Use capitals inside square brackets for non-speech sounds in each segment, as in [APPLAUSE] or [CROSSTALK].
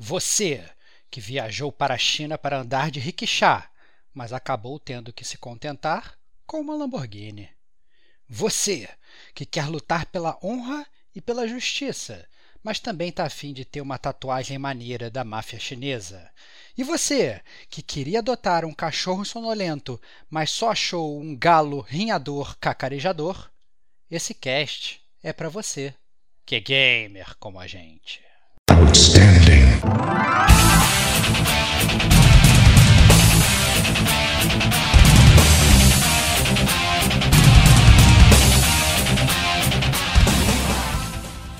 Você, que viajou para a China para andar de rickshaw, mas acabou tendo que se contentar com uma Lamborghini. Você, que quer lutar pela honra e pela justiça, mas também está afim de ter uma tatuagem maneira da máfia chinesa. E você, que queria adotar um cachorro sonolento, mas só achou um galo rinhador cacarejador, esse cast é para você, que é gamer como a gente. Outstanding.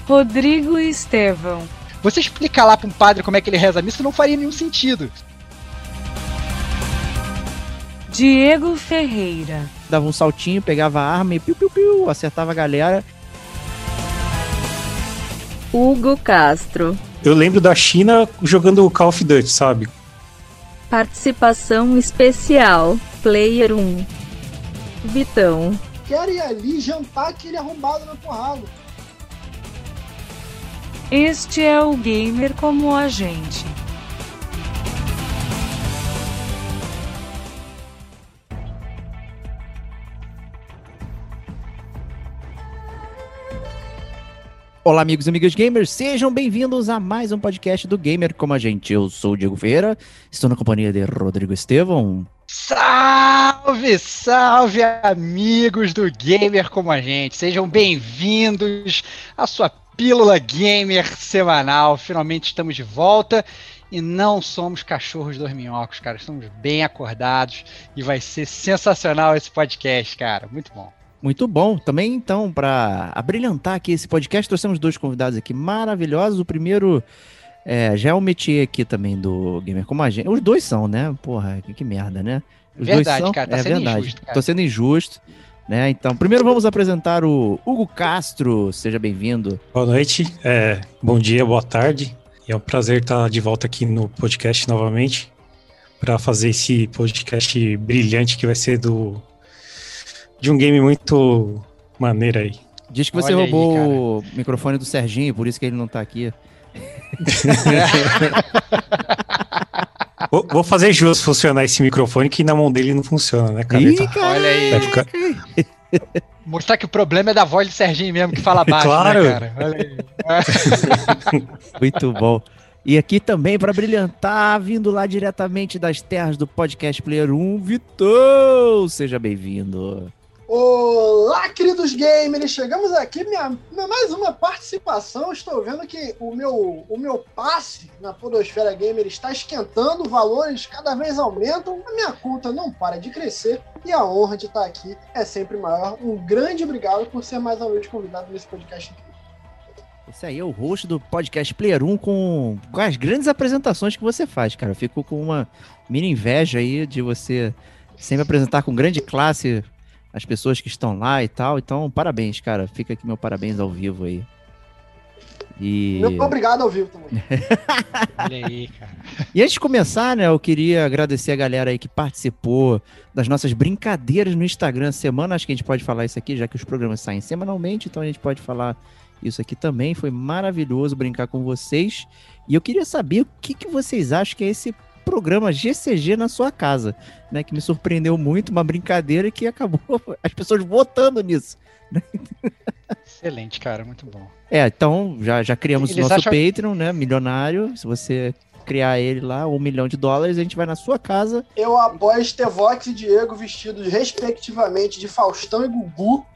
Rodrigo Estevão. Você explicar lá para um padre como é que ele reza a missa não faria nenhum sentido. Diego Ferreira. Dava um saltinho, pegava a arma e piu, piu, piu, acertava a galera. Hugo Castro. Eu lembro da China jogando Call of Duty, sabe? Participação especial. Player 1. Vitão. Quero ir ali jantar aquele arrombado na porrada. Este é o gamer como a gente. Olá, amigos e amigas gamers, sejam bem-vindos a mais um podcast do Gamer como a gente. Eu sou o Diego Vieira, estou na companhia de Rodrigo Estevão. Salve, salve, amigos do Gamer como a gente. Sejam bem-vindos à sua Pílula Gamer semanal. Finalmente estamos de volta e não somos cachorros dorminhocos, cara. Estamos bem acordados e vai ser sensacional esse podcast, cara. Muito bom. Muito bom. Também, então, para abrilhantar aqui esse podcast, trouxemos dois convidados aqui maravilhosos. O primeiro é, já é o métier aqui também do Gamer Como a Gente. Os dois são, né? Porra, que, que merda, né? Os verdade, dois são, cara. Tá é sendo verdade. injusto, cara. Tô sendo injusto. Né? Então, primeiro vamos apresentar o Hugo Castro. Seja bem-vindo. Boa noite, é, bom dia, boa tarde. É um prazer estar de volta aqui no podcast novamente para fazer esse podcast brilhante que vai ser do de um game muito maneiro aí. Diz que você Olha aí, roubou o microfone do Serginho, por isso que ele não tá aqui. [LAUGHS] Vou, vou fazer jus funcionar esse microfone que na mão dele não funciona, né, cara? Ih, Tá-. Olha aí. vai ficar- [LAUGHS] Mostrar que o problema é da voz de Serginho mesmo, que fala baixo, Claro. né, cara? Olha aí. [LAUGHS] Muito bom. E aqui também para brilhantar, vindo lá diretamente das terras do podcast Player 1, Vitor. Seja bem-vindo. Olá, queridos gamers! Chegamos aqui, minha, mais uma participação. Estou vendo que o meu, o meu passe na Podosfera Gamer está esquentando, valores cada vez aumentam, a minha conta não para de crescer e a honra de estar aqui é sempre maior. Um grande obrigado por ser mais uma vez convidado nesse podcast incrível. Esse aí é o host do podcast Player 1 com, com as grandes apresentações que você faz, cara. Eu fico com uma mini inveja aí de você sempre apresentar com grande classe as pessoas que estão lá e tal. Então, parabéns, cara. Fica aqui meu parabéns ao vivo aí. E... Meu obrigado ao vivo também. [LAUGHS] Olha aí, cara. E antes de começar, né, eu queria agradecer a galera aí que participou das nossas brincadeiras no Instagram semana. Acho que a gente pode falar isso aqui, já que os programas saem semanalmente, então a gente pode falar isso aqui também. Foi maravilhoso brincar com vocês. E eu queria saber o que, que vocês acham que é esse programa GCG na sua casa, né? Que me surpreendeu muito, uma brincadeira que acabou [LAUGHS] as pessoas votando nisso. Excelente, cara. Muito bom. É, então já, já criamos Eles o nosso acham- Patreon, né? Milionário. Se você criar ele lá, um milhão de dólares, a gente vai na sua casa. Eu apoio Estevox e Diego vestidos respectivamente de Faustão e Gugu,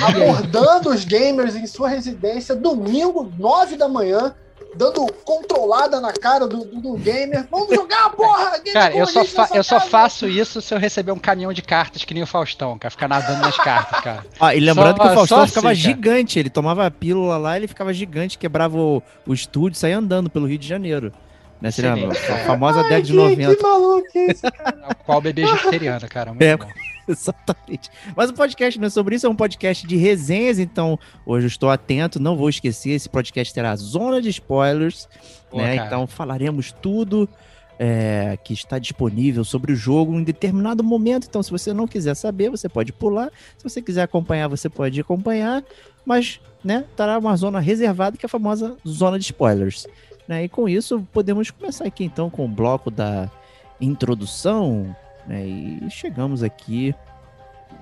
abordando os gamers em sua residência, domingo, 9 da manhã, dando controlada na cara do, do, do gamer. Vamos jogar, porra! Gamer Cara, eu a só, eu só faço isso se eu receber um caminhão de cartas que nem o Faustão, cara. Ficar nadando nas cartas, cara. [LAUGHS] Ah, e lembrando Só- que o Faustão só ficava assim, cara. gigante, ele tomava a pílula lá, ele ficava gigante, quebrava o, o estúdio, saía andando pelo Rio de Janeiro. Né, você lembra? Excelente. A famosa Ai, década de que, 90. que maluco isso. Qual bebê vegetariano, cara. Muito É. bom. [LAUGHS] Exatamente. Mas o podcast não é sobre isso, é um podcast de resenhas, então hoje eu estou atento, não vou esquecer, esse podcast terá zona de spoilers, Pô, né? cara. Então falaremos tudo é, que está disponível sobre o jogo em determinado momento. Então, se você não quiser saber, você pode pular. Se você quiser acompanhar, você pode acompanhar. Mas, né, terá uma zona reservada que é a famosa zona de spoilers. Né? E com isso, podemos começar aqui então com o bloco da introdução. Né? E chegamos aqui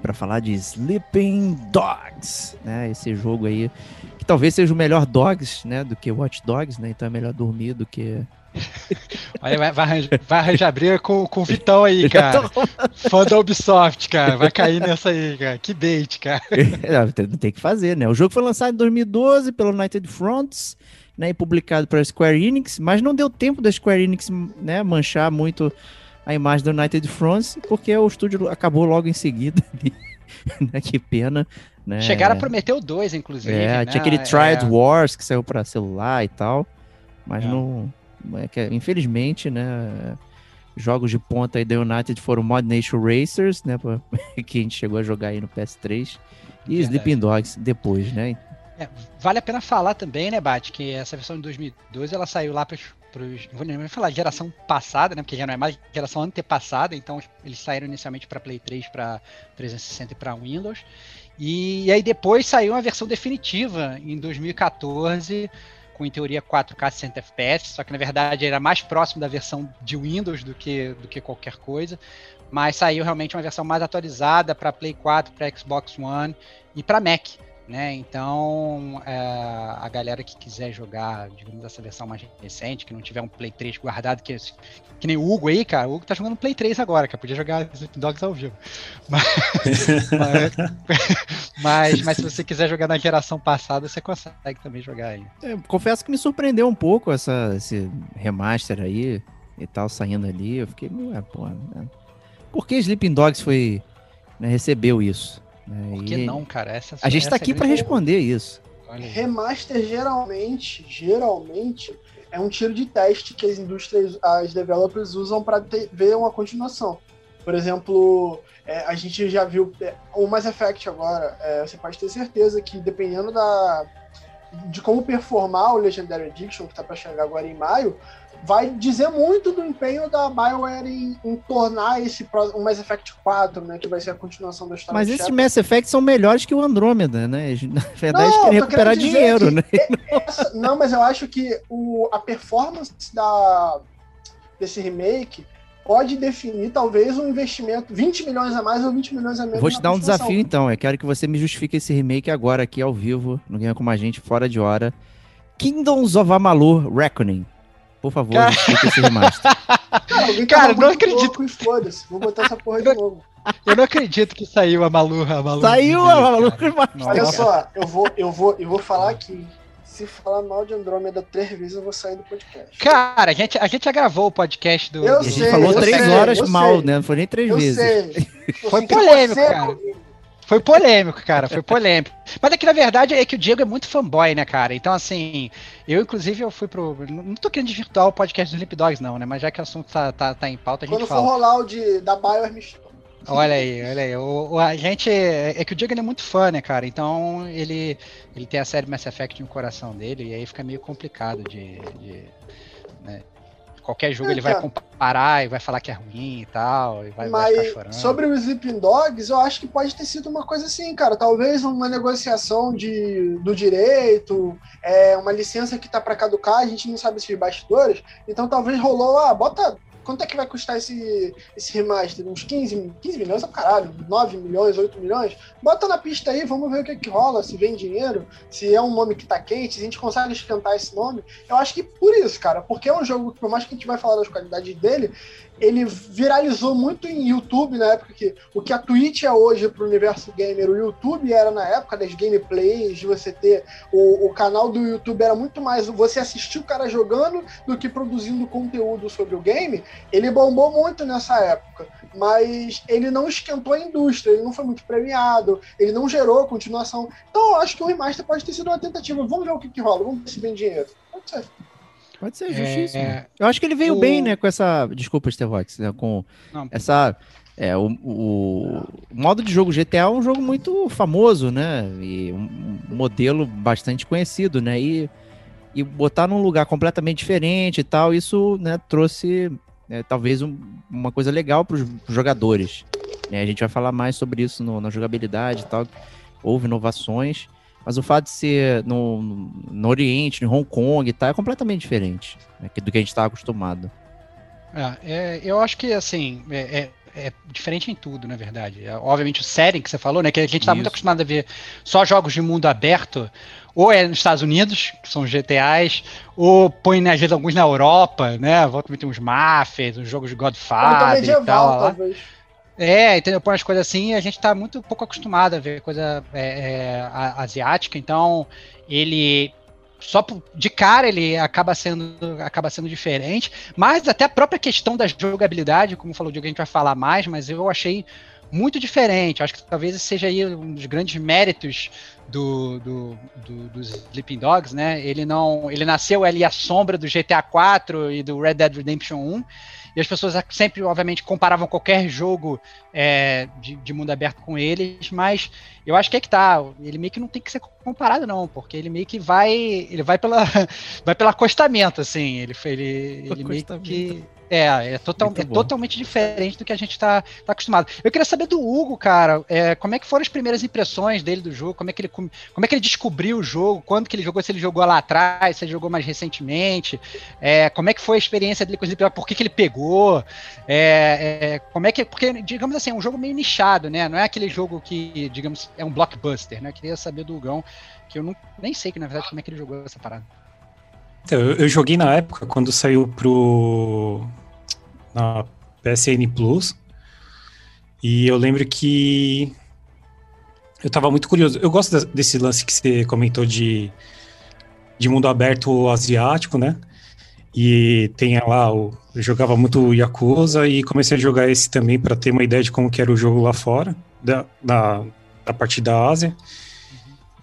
para falar de Sleeping Dogs, né? Esse jogo aí que talvez seja o melhor Dogs, né, do que Watch Dogs, né? Então é melhor dormir do que [LAUGHS] Olha, vai, vai, arranjar, vai arranjar briga com, com o Vitão aí, [LAUGHS] cara. Fã da Ubisoft, cara. Vai cair nessa aí, cara. Que bait, cara. [LAUGHS] tem, tem que fazer, né? O jogo foi lançado em 2012 pelo United Fronts, né? E publicado pela Square Enix, mas não deu tempo da Square Enix, né? Manchar muito a imagem do United Fronts, porque o estúdio acabou logo em seguida. [LAUGHS] né? Que pena. Né? Chegaram a prometer o 2, inclusive. É, né? tinha aquele Triad é... Wars que saiu para celular e tal, mas é. não é infelizmente, né, jogos de ponta aí da United foram Mod Nation Racers, né, [LAUGHS] que a gente chegou a jogar aí no PS3, e Verdade. Sleeping Dogs depois, né. É, vale a pena falar também, né, Bate, que essa versão de 2012 ela saiu lá para os, não vou nem falar geração passada, né, porque já não é mais geração antepassada, então eles saíram inicialmente para Play 3, para 360 e para Windows, e, e aí depois saiu uma versão definitiva em 2014 com em teoria 4K 60 FPS, só que na verdade era mais próximo da versão de Windows do que, do que qualquer coisa. Mas saiu realmente uma versão mais atualizada para Play 4, para Xbox One e para Mac. Né? Então, é, a galera que quiser jogar, digamos, essa versão mais recente, que não tiver um Play 3 guardado, que, que nem o Hugo aí, cara, o Hugo tá jogando Play 3 agora, que podia jogar Sleeping Dogs ao vivo. [LAUGHS] Mas, mas, mas, mas, se você quiser jogar na geração passada, você consegue também jogar aí. É, confesso que me surpreendeu um pouco essa, esse remaster aí e tal, saindo ali. Eu fiquei, ué, porra, né? Por que Sleeping Dogs foi, né, recebeu isso? Né? Por que e não, cara? Essa, a gente está aqui para responder isso. Remaster geralmente, geralmente é um tiro de teste que as indústrias, as developers usam para ver uma continuação. Por exemplo, é, a gente já viu é, o Mass Effect agora. É, você pode ter certeza que dependendo da de como performar o Legendary Edition que está para chegar agora em maio, vai dizer muito do empenho da BioWare em, em tornar esse o Mass Effect 4, né, que vai ser a continuação da história. Mas esses Mass Effect são melhores que o Andromeda, né? [LAUGHS] Na verdade, não, quer recuperar dinheiro, né? Essa, não, mas eu acho que o, a performance da, desse remake pode definir talvez um investimento 20 milhões a mais ou 20 milhões a menos. Vou te dar um desafio então, eu quero que você me justifique esse remake agora aqui ao vivo, no Ganha com a gente, fora de hora. Kingdoms of Amalur Reckoning. Por favor, Cara... esse remaster. [LAUGHS] Cara, Cara não acredito. Foda-se, vou botar essa porra de novo. Eu não acredito que saiu a Malu, a Malu. Saiu a Malu Olha só, eu vou, eu vou, eu vou falar aqui. Se falar mal de Andrômeda três vezes, eu vou sair do podcast. Cara, a gente, a gente já gravou o podcast do. Eu sei, a gente falou três sei, horas mal, sei. né? Não foi nem três eu vezes. Sei. [LAUGHS] Foi polêmico, cara. Foi polêmico, cara, foi polêmico. Mas é que na verdade é que o Diego é muito fanboy, né, cara? Então, assim, eu inclusive eu fui pro. Não tô querendo desvirtuar o podcast dos Limp Dogs, não, né? Mas já que o assunto tá, tá, tá em pauta, a gente Quando fala. For rolar o de, da Bayer, me Olha aí, olha aí. O, o, a gente. É que o Diego é muito fã, né, cara? Então ele, ele tem a série Mass Effect no coração dele, e aí fica meio complicado de. de né? Qualquer jogo é, ele vai comparar e vai falar que é ruim e tal, e vai, Mas vai chorando. sobre o Sleeping Dogs, eu acho que pode ter sido uma coisa assim, cara. Talvez uma negociação de, do direito, é, uma licença que tá para caducar, a gente não sabe esses bastidores. Então talvez rolou, ah, bota Quanto é que vai custar esse, esse remaster? Uns 15, 15 milhões? Ah, caralho, 9 milhões, 8 milhões? Bota na pista aí, vamos ver o que, que rola, se vem dinheiro, se é um nome que tá quente, se a gente consegue esquentar esse nome. Eu acho que por isso, cara, porque é um jogo que, por mais que a gente vai falar das qualidades dele, ele viralizou muito em YouTube na época que o que a Twitch é hoje para o universo gamer, o YouTube era na época das gameplays, de você ter o, o canal do YouTube era muito mais você assistir o cara jogando do que produzindo conteúdo sobre o game. Ele bombou muito nessa época, mas ele não esquentou a indústria, ele não foi muito premiado, ele não gerou continuação. Então eu acho que o remaster pode ter sido uma tentativa. Vamos ver o que, que rola, vamos ver se vem dinheiro. Pode ser. Pode ser justíssimo. É... Eu acho que ele veio o... bem, né, com essa. Desculpa, Stevox, né? Com Não. essa. É, o, o, modo de jogo GTA é um jogo muito famoso, né? E um, modelo bastante conhecido, né? E, e botar num lugar completamente diferente e tal, isso né, trouxe né, talvez um, uma coisa legal para os jogadores. Né? A gente vai falar mais sobre isso no, na jogabilidade e tal. Houve inovações. Mas o fato de ser no, no Oriente, no Hong Kong e tal, é completamente diferente né, do que a gente está acostumado. É, é, eu acho que, assim, é, é, é, diferente em tudo, na verdade. É, obviamente, o setting que você falou, né? Que a gente está muito acostumado a ver só jogos de mundo aberto, ou é nos Estados Unidos, que são GTAs, ou põe, né, às vezes, alguns na Europa, né? Volta a ter uns Mafias, uns jogos de Godfather e tal. Talvez. É, entendeu? Põe as coisas assim, a gente tá muito pouco acostumado a ver coisa é, é, asiática, então ele só de cara ele acaba sendo, acaba sendo diferente, mas até a própria questão da jogabilidade, como falou o Diego, a gente vai falar mais, mas eu achei muito diferente. Acho que talvez seja aí um dos grandes méritos do, do, do, dos Sleeping Dogs, né? Ele não, ele nasceu ali à sombra do GTA 4 e do Red Dead Redemption 1 e as pessoas sempre, obviamente, comparavam qualquer jogo é, de, de, mundo aberto com eles, mas eu acho que é que tá. Ele meio que não tem que ser comparado, não, porque ele meio que vai. Ele vai pela. [LAUGHS] vai pelo acostamento, assim. Ele, ele, ele meio que. É, é, total, é totalmente diferente do que a gente está tá acostumado. Eu queria saber do Hugo, cara, é, como é que foram as primeiras impressões dele do jogo, como é que ele, como é que ele descobriu o jogo, quando que ele jogou, se ele jogou lá atrás, se ele jogou mais recentemente, é, como é que foi a experiência dele com o? Sleepy por que, que ele pegou, é, é, como é que, porque, digamos assim, é um jogo meio nichado, né, não é aquele jogo que, digamos, é um blockbuster, né, eu queria saber do Hugão, que eu não, nem sei que, na verdade, como é que ele jogou essa parada. Então, eu, eu joguei na época quando saiu pro na PSN Plus. E eu lembro que eu tava muito curioso. Eu gosto desse lance que você comentou de, de mundo aberto asiático, né? E tem lá, eu jogava muito Yakuza e comecei a jogar esse também para ter uma ideia de como que era o jogo lá fora, da, da, da parte da Ásia.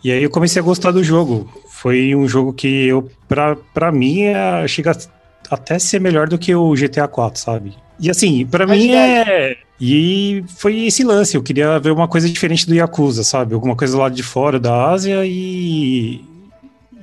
E aí eu comecei a gostar do jogo. Foi um jogo que eu, pra, mim, é, chega até ser melhor do que o GTA 4, sabe? E assim, para mim é. E foi esse lance, eu queria ver uma coisa diferente do Yakuza, sabe? Alguma coisa lá de fora da Ásia e.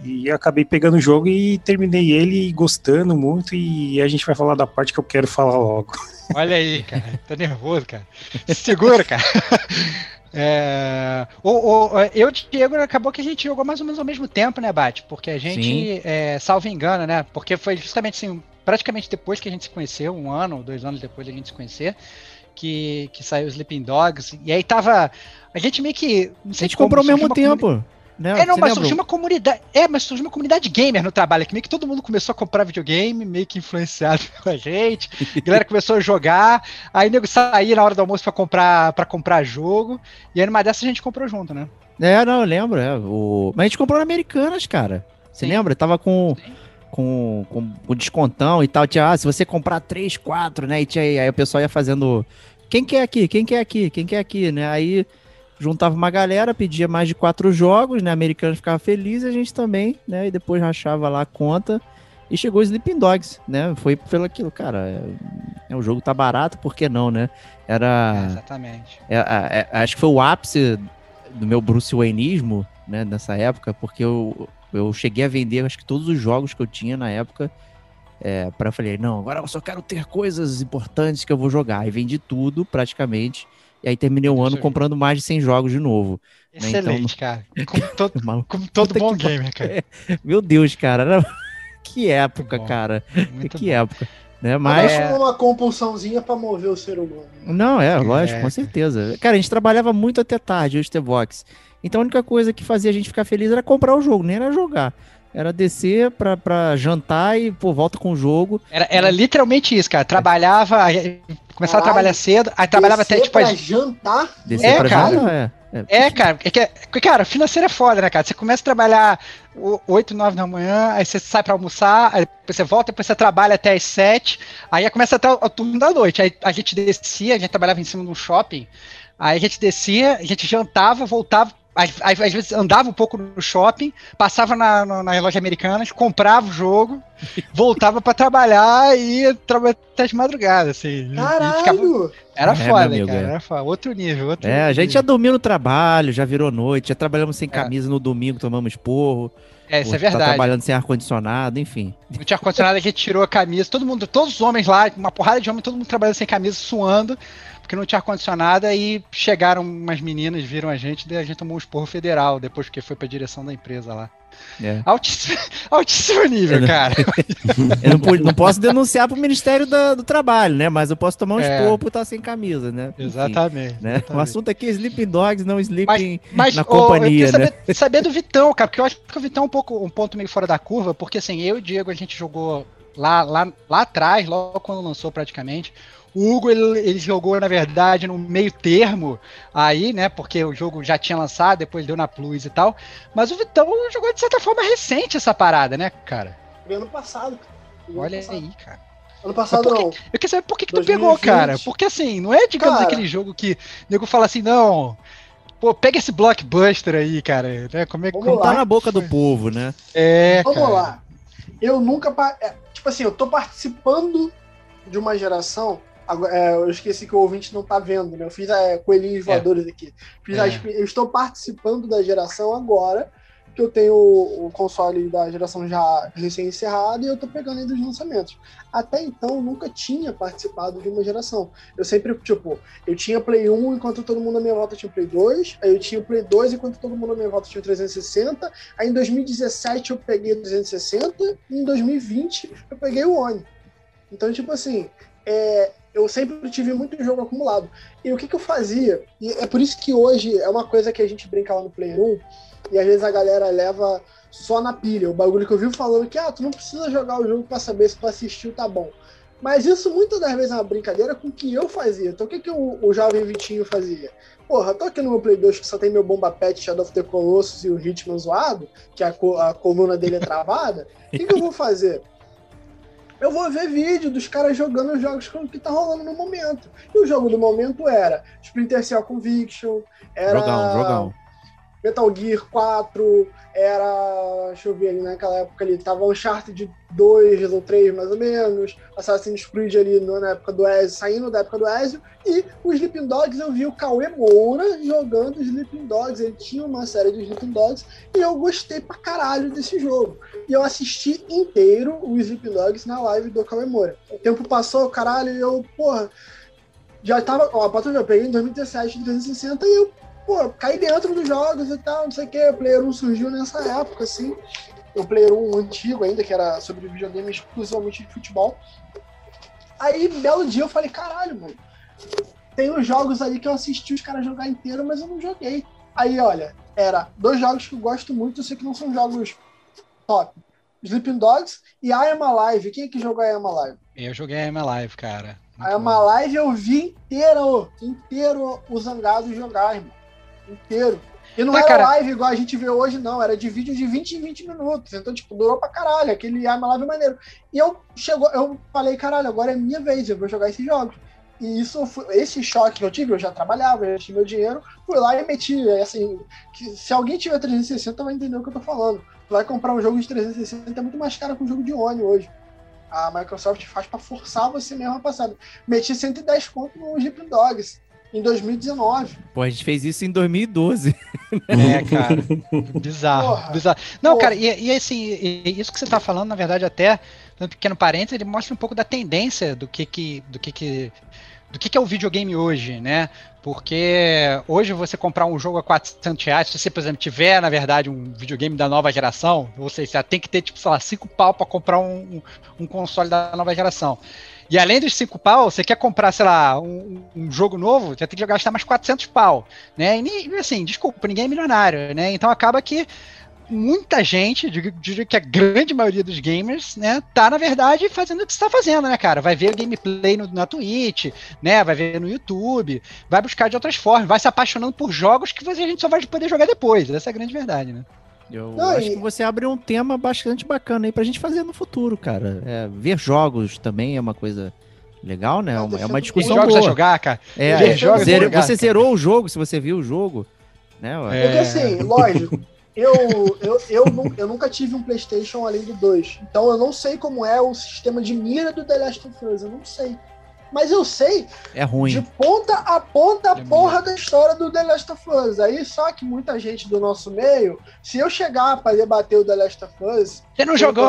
E acabei pegando o jogo e terminei ele gostando muito. E a gente vai falar da parte que eu quero falar logo. Olha aí, cara, tá nervoso, cara. Segura, cara. [LAUGHS] É, o, o, eu e Diego acabou que a gente jogou mais ou menos ao mesmo tempo, né, Bate? Porque a gente, é, salvo engano, né? Porque foi justamente assim, praticamente depois que a gente se conheceu, um ano, dois anos depois da gente se conhecer, que, que saiu Sleeping Dogs. E aí tava. A gente meio que. a gente comprou ao mesmo tempo. Não, é, não, mas surgiu uma comunidade. É, mas surgiu uma comunidade gamer no trabalho, que meio que todo mundo começou a comprar videogame, meio que influenciado [LAUGHS] com a gente. A galera começou a jogar, aí nego saía na hora do almoço para comprar para comprar jogo. E aí numa dessas a gente comprou junto, né? É, não, eu lembro. É, o... Mas a gente comprou na Americanas, cara. Você lembra? Tava com. Com, com o descontão e tal, tinha, ah, se você comprar 3, 4, né? E tinha, aí o pessoal ia fazendo. Quem quer aqui? Quem quer aqui? Quem quer aqui, né? Aí juntava uma galera, pedia mais de quatro jogos, né? Americano ficava feliz, a gente também, né? E depois rachava lá a conta. E chegou o Sleeping Dogs, né? Foi pelo aquilo, cara. É, é, o jogo tá barato, por que não, né? Era. É, exatamente. É, é, é, acho que foi o ápice do meu Bruce Wayneismo, né? Nessa época, porque eu, eu cheguei a vender, acho que todos os jogos que eu tinha na época. É, para falei, não, agora eu só quero ter coisas importantes que eu vou jogar. E vendi tudo praticamente. E aí terminei o ano comprando mais de 100 jogos de novo. Excelente, né? então, cara. [LAUGHS] Como todo, [LAUGHS] como todo bom gamer, cara. [LAUGHS] Meu Deus, cara. Que época, cara. Muito que bom. época. Né? Mas é uma compulsãozinha para mover o ser humano. Não, é, lógico, é. com certeza. Cara, a gente trabalhava muito até tarde, o Stevox. Então a única coisa que fazia a gente ficar feliz era comprar o jogo, nem era jogar. Era descer pra, pra jantar e, pô, volta com o jogo. Era, era literalmente isso, cara. Trabalhava, começava Caralho, a trabalhar cedo, aí trabalhava até tipo. Pra jantar? Descer é, pra cara. Jantar, é. É, é cara, é que, cara, financeiro é foda, né, cara? Você começa a trabalhar 8, 9 da manhã, aí você sai pra almoçar, aí depois você volta, depois você trabalha até as 7, aí começa até o, o turno da noite. Aí a gente descia, a gente trabalhava em cima de um shopping, aí a gente descia, a gente jantava, voltava, às, às, vezes andava um pouco no shopping, passava na, na, na loja americana, comprava o jogo, [LAUGHS] voltava para trabalhar e trabalhava até de madrugada, assim. Caralho! Ficava... Era é, foda, amigo, cara, é. era foda. Outro nível, outro É, nível. a gente já dormiu no trabalho, já virou noite, já trabalhamos sem é. camisa é. no domingo, tomamos porro. É, isso é verdade. Tá trabalhando sem ar-condicionado, enfim. Não tinha ar-condicionado, a gente tirou a camisa, todo mundo, todos os homens lá, uma porrada de homens, todo mundo trabalhando sem camisa, suando porque não tinha ar-condicionado, aí chegaram umas meninas, viram a gente, daí a gente tomou um esporro federal, depois que foi pra direção da empresa lá. É. Altíssimo, [LAUGHS] altíssimo nível, É, cara. Eu não, [LAUGHS] não posso denunciar pro Ministério da- do Trabalho, né? Mas eu posso tomar um É. esporro por estar sem camisa, né? Enfim, Exatamente. né? O exatamente. assunto aqui é Sleeping Dogs, não Sleeping Mas na ô, companhia, eu né? saber, [LAUGHS] saber do Vitão, cara, porque eu acho que o Vitão é um pouco um ponto meio fora da curva, porque assim, eu e o Diego a gente jogou lá, lá, lá atrás, logo quando lançou praticamente. O Hugo ele, ele jogou, na verdade, no meio termo aí, né? Porque o jogo já tinha lançado, depois deu na Plus e tal. Mas o Vitão jogou de certa forma recente essa parada, né, cara? Foi ano passado. cara. Ano Olha passado. aí, cara. Ano passado por não. Eu queria saber por que, que tu 2020. pegou, cara. Porque assim, não é, digamos, Cara. aquele jogo que o nego fala assim, não. Pô, pega esse blockbuster aí, cara. Né? Como é que. Vamos como lá. Tá na boca do povo, né? É, Vamos cara. lá. Eu nunca. é, Tipo assim, eu tô participando de uma geração. É, eu esqueci que o ouvinte não tá vendo, né? Eu fiz é, coelhinhos voadores aqui. Fiz É. eu estou participando da geração agora, que eu tenho o, o console da geração já recém-encerrado e eu tô pegando ainda os lançamentos. Até então, eu nunca tinha participado de uma geração. Eu sempre, tipo, eu tinha Play 1 enquanto todo mundo na minha volta tinha Play 2, aí eu tinha Play 2 enquanto todo mundo na minha volta tinha o 360, aí em 2017 eu peguei o 360 e em 2020 eu peguei o One. Então, tipo assim, é, eu sempre tive muito jogo acumulado. E o que, que eu fazia? E é por isso que hoje é uma coisa que a gente brinca lá no Player 1, e às vezes a galera leva só na pilha. O bagulho que eu vi falando que, ah, tu não precisa jogar o jogo pra saber se tu assistiu tá bom. Mas isso muitas das vezes é uma brincadeira com o que eu fazia. Então o que, que o, o jovem Vitinho fazia? Porra, tô aqui no meu Play 2 que só tem meu Bomba Pet, Shadow of the Colossus e o Hitman zoado, que a, a coluna dele é travada. O que, que eu vou fazer? Eu vou ver vídeo dos caras jogando os jogos que tá rolando no momento. E o jogo do momento era Splinter Cell Conviction, era Jogão, jogão. Metal Gear 4, era. Deixa eu ver ali naquela época ali, tava Uncharted 2 ou 3 mais ou menos, Assassin's Creed ali na época do Ezio, saindo da época do Ezio, e o Sleeping Dogs eu vi o Cauê Moura jogando Sleeping Dogs, ele tinha uma série de Sleeping Dogs, e eu gostei pra caralho desse jogo. E eu assisti inteiro o Sleeping Dogs na live do Cauê Moura. O tempo passou, caralho, e eu, porra, já tava. Ó, a patrulha eu peguei em 2017 de 360 e eu, pô, caí dentro dos jogos e tal, não sei o que. O Player 1 surgiu nessa época, assim. O Player 1 antigo ainda, que era sobre videogame exclusivamente de futebol. Aí, belo dia, eu falei, caralho, mano. Tem uns jogos ali que eu assisti os caras jogar inteiro, mas eu não joguei. Aí, olha, era dois jogos que eu gosto muito, eu sei que não são jogos top. Sleeping Dogs e I Am Alive. Quem é que jogou I Am Alive? Eu joguei a M Live, cara. Muito I Am. Alive eu vi inteiro, inteiro o Zangado jogar, irmão. Inteiro. E não É, era cara. live igual a gente vê hoje, não. Era de vídeo de 20 em 20 minutos. Então, tipo, durou pra caralho. Aquele I Am Alive é maneiro. E eu, chegou, eu falei, caralho, agora é minha vez, eu vou jogar esses jogos. E isso foi, esse choque que eu tive, eu já trabalhava, eu já tinha meu dinheiro, fui lá e meti, assim, que se alguém tiver 360 vai entender o que eu tô falando. Tu vai comprar um jogo de 360 é muito mais caro que um jogo de One hoje. A Microsoft faz pra forçar você mesmo a passar. Meti 110 conto no Sleeping Dogs em 2019. Pô, a gente fez isso em 2012. [LAUGHS] É, cara. Bizarro, Porra. bizarro. Não, Porra. cara, e, e assim, e- isso que você tá falando, na verdade, até um pequeno parênteses, ele mostra um pouco da tendência do que que, do que, que do que, que é o videogame hoje, né? Porque hoje você comprar um jogo a 400 reais, se você, por exemplo, tiver, na verdade, um videogame da nova geração, ou seja, você tem que ter, tipo, sei lá, 5 pau para comprar um, um- um console da nova geração. E além dos 5 pau, você quer comprar, sei lá, um, um jogo novo, você tem que gastar mais 400 pau, né? E assim, desculpa, ninguém é milionário, né? Então acaba que muita gente, digo que a grande maioria dos gamers, né, tá na verdade fazendo o que você tá fazendo, né, cara? Vai ver gameplay no, na Twitch, né? Vai ver no YouTube, vai buscar de outras formas, vai se apaixonando por jogos que a gente só vai poder jogar depois. Essa é a grande verdade, né? Eu Não, acho e- que você abre um tema bastante bacana aí pra gente fazer no futuro, cara. É, ver jogos também é uma coisa legal, né? É Ah, uma, é uma Os discussão jogos boa. a jogar, cara. É, ver é, jogos zero- a jogar, você cara. zerou o jogo, se você viu o jogo, né? ué? Porque É. assim, lógico, eu, eu, eu, eu nunca tive um PlayStation além do 2. Então eu não sei como é o sistema de mira do The Last of Us. Eu não sei. Mas eu sei É ruim. de ponta a ponta a É porra da história do The Last of Us. Aí só que muita gente do nosso meio, se eu chegar pra debater o The Last of Us, Você não jogou!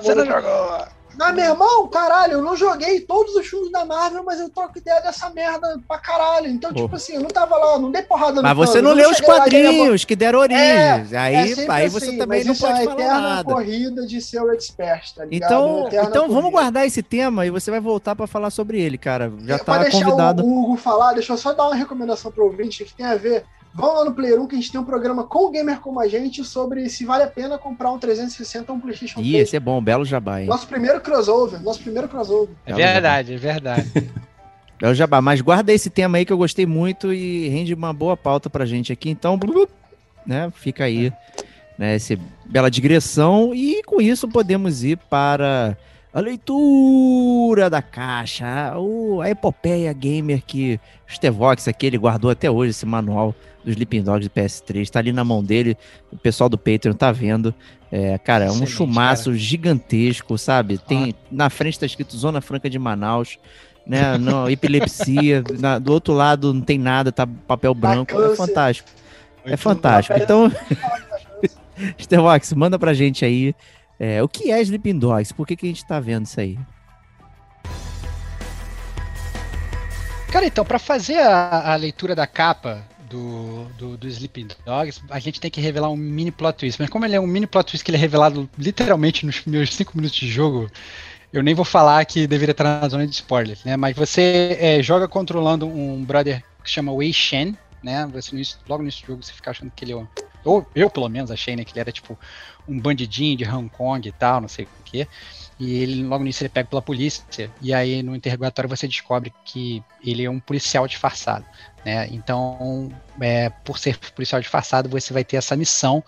Você não jogou! Ah, meu irmão, caralho, eu não joguei todos os filmes da Marvel, mas eu troco ideia dessa merda pra caralho. Então, tipo assim, eu não tava lá, não dei porrada no Mas você não eu leu os quadrinhos que deram origem. É, aí É aí você assim, também mas não isso pode é falar nada. corrida de ser o expert, tá ligado? Então, Eterna então vamos guardar esse tema e você vai voltar pra falar sobre ele, cara. Já É, Pra tá deixar convidado. o Hugo falar, deixa eu só dar uma recomendação pro ouvinte que tem a ver. Vão lá no Player 1 que a gente tem um programa com o gamer como a gente sobre se vale a pena comprar um 360 ou um PlayStation Ih, 3. esse é bom, belo jabá, hein? Nosso primeiro crossover, nosso primeiro crossover. É verdade, é verdade. [LAUGHS] Belo jabá. Mas guarda esse tema aí que eu gostei muito e rende uma boa pauta pra gente aqui. Então, blu, blu, né, fica aí, né, essa bela digressão. E com isso podemos ir para a leitura da caixa, o, a epopeia gamer que o Stevox aqui, ele guardou até hoje esse manual dos Sleeping Dogs do PS3, tá ali na mão dele, o pessoal do Patreon tá vendo. É, cara, é um chumaço gigantesco, sabe? Tem na frente tá escrito Zona Franca de Manaus, né? Não, epilepsia, [LAUGHS] na- do outro lado não tem nada, tá papel branco, é fantástico. É fantástico. Então, [LAUGHS] Stevox, manda pra gente aí é, o que é Sleeping Dogs, por que, que a gente tá vendo isso aí? Cara, então, pra fazer a, a leitura da capa do, do, do Sleeping Dogs, a gente tem que revelar um mini plot twist. Mas como ele é um mini plot twist que ele é revelado literalmente nos meus 5 minutos de jogo, eu nem vou falar que deveria estar na zona de spoilers, né? Mas você é, joga controlando um brother que chama Wei Shen, né? Você, logo nesse jogo você fica achando que ele é. Ou eu, pelo menos, achei, né? Que ele era tipo um bandidinho de Hong Kong e tal, não sei o quê. E ele, logo nisso ele pego pela polícia. E aí no interrogatório você descobre que ele é um policial disfarçado. Né? Então, é, por ser policial disfarçado, você vai ter essa missão,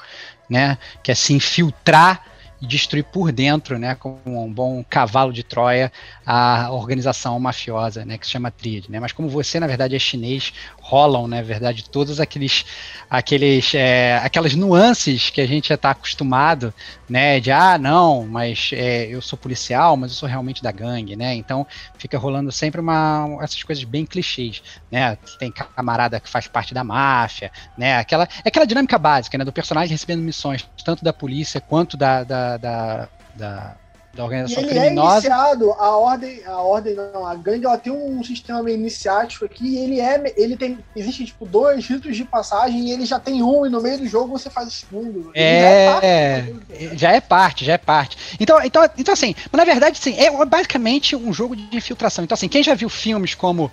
né? Que é se infiltrar e destruir por dentro, né? Como um bom cavalo de Troia, a organização mafiosa, né? Que se chama Tríade, né? Mas como você, na verdade, é chinês, rolam, na verdade, todos aqueles, aqueles, é, aquelas nuances que a gente já está acostumado, né? De ah, não, mas é, eu sou policial, mas eu sou realmente da gangue, né? Então fica rolando sempre uma, essas coisas bem clichês, né? Tem camarada que faz parte da máfia, né? Aquela, é aquela dinâmica básica, né? Do personagem recebendo missões tanto da polícia quanto da, da, da, da, da organização ele é criminosa. iniciado, a ordem, a ordem não, a gangue ela tem um sistema meio iniciático aqui, e ele é, ele tem, existe tipo dois ritos de passagem, e ele já tem um, e no meio do jogo você faz o segundo. Ele já É, já é parte, já é parte. Então, então, então assim, mas na verdade, sim, é basicamente um jogo de infiltração. Então, assim, quem já viu filmes como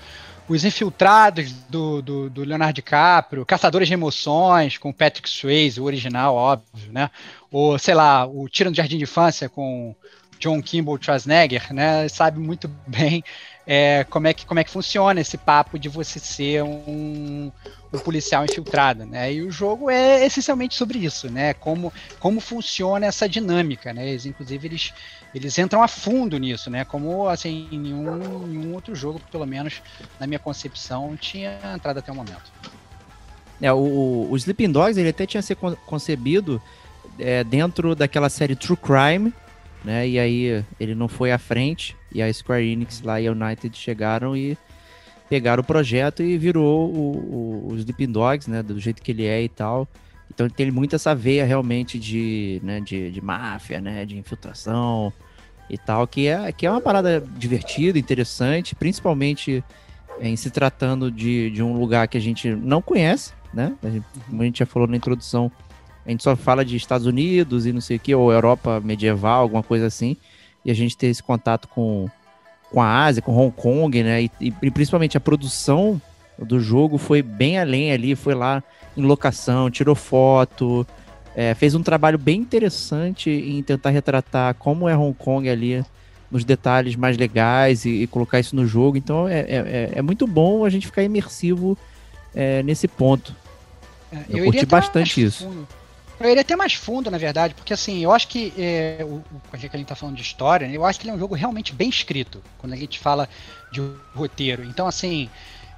Os Infiltrados do, do, do Leonardo DiCaprio, Caçadores de Emoções, com Patrick Swayze, o original, óbvio, né? Ou, sei lá, o Tira no Jardim de Infância com John Kimball Schwarzenegger, né? Sabe muito [LAUGHS] bem é, como, é que, como é que funciona esse papo de você ser um, um policial infiltrado, né? E o jogo é essencialmente sobre isso, né? Como, como funciona essa dinâmica, né? Eles, inclusive, eles, eles entram a fundo nisso, né? Como, assim, em nenhum, nenhum outro jogo, pelo menos na minha concepção, tinha entrado até o momento. É, o, o Sleeping Dogs ele até tinha sido con- concebido é, dentro daquela série True Crime, né? E aí ele não foi à frente e a Square Enix lá e a United chegaram e pegaram o projeto e virou o, o, o Sleeping Dogs, né? Do jeito que ele é e tal. Então tem muito essa veia realmente de, né, de, de máfia, né? De infiltração e tal, que é, que é uma parada divertida, interessante, principalmente em se tratando de, de um lugar que a gente não conhece, né? Como a gente já falou na introdução, a gente só fala de Estados Unidos e não sei o que, ou Europa medieval, alguma coisa assim, e a gente ter esse contato com, com a Ásia, com Hong Kong, né? E, e principalmente a produção do jogo foi bem além ali, foi lá em locação, tirou foto, é, fez um trabalho bem interessante em tentar retratar como é Hong Kong ali nos detalhes mais legais e, e colocar isso no jogo. Então é, é, é- é muito bom a gente ficar imersivo é, nesse ponto. É, Eu iria curti bastante isso. fundo. Eu iria até mais fundo, na verdade, porque assim, eu acho que é, o, o, que a gente tá falando de história, né, eu acho que ele é um jogo realmente bem escrito, quando a gente fala de roteiro. Então, assim,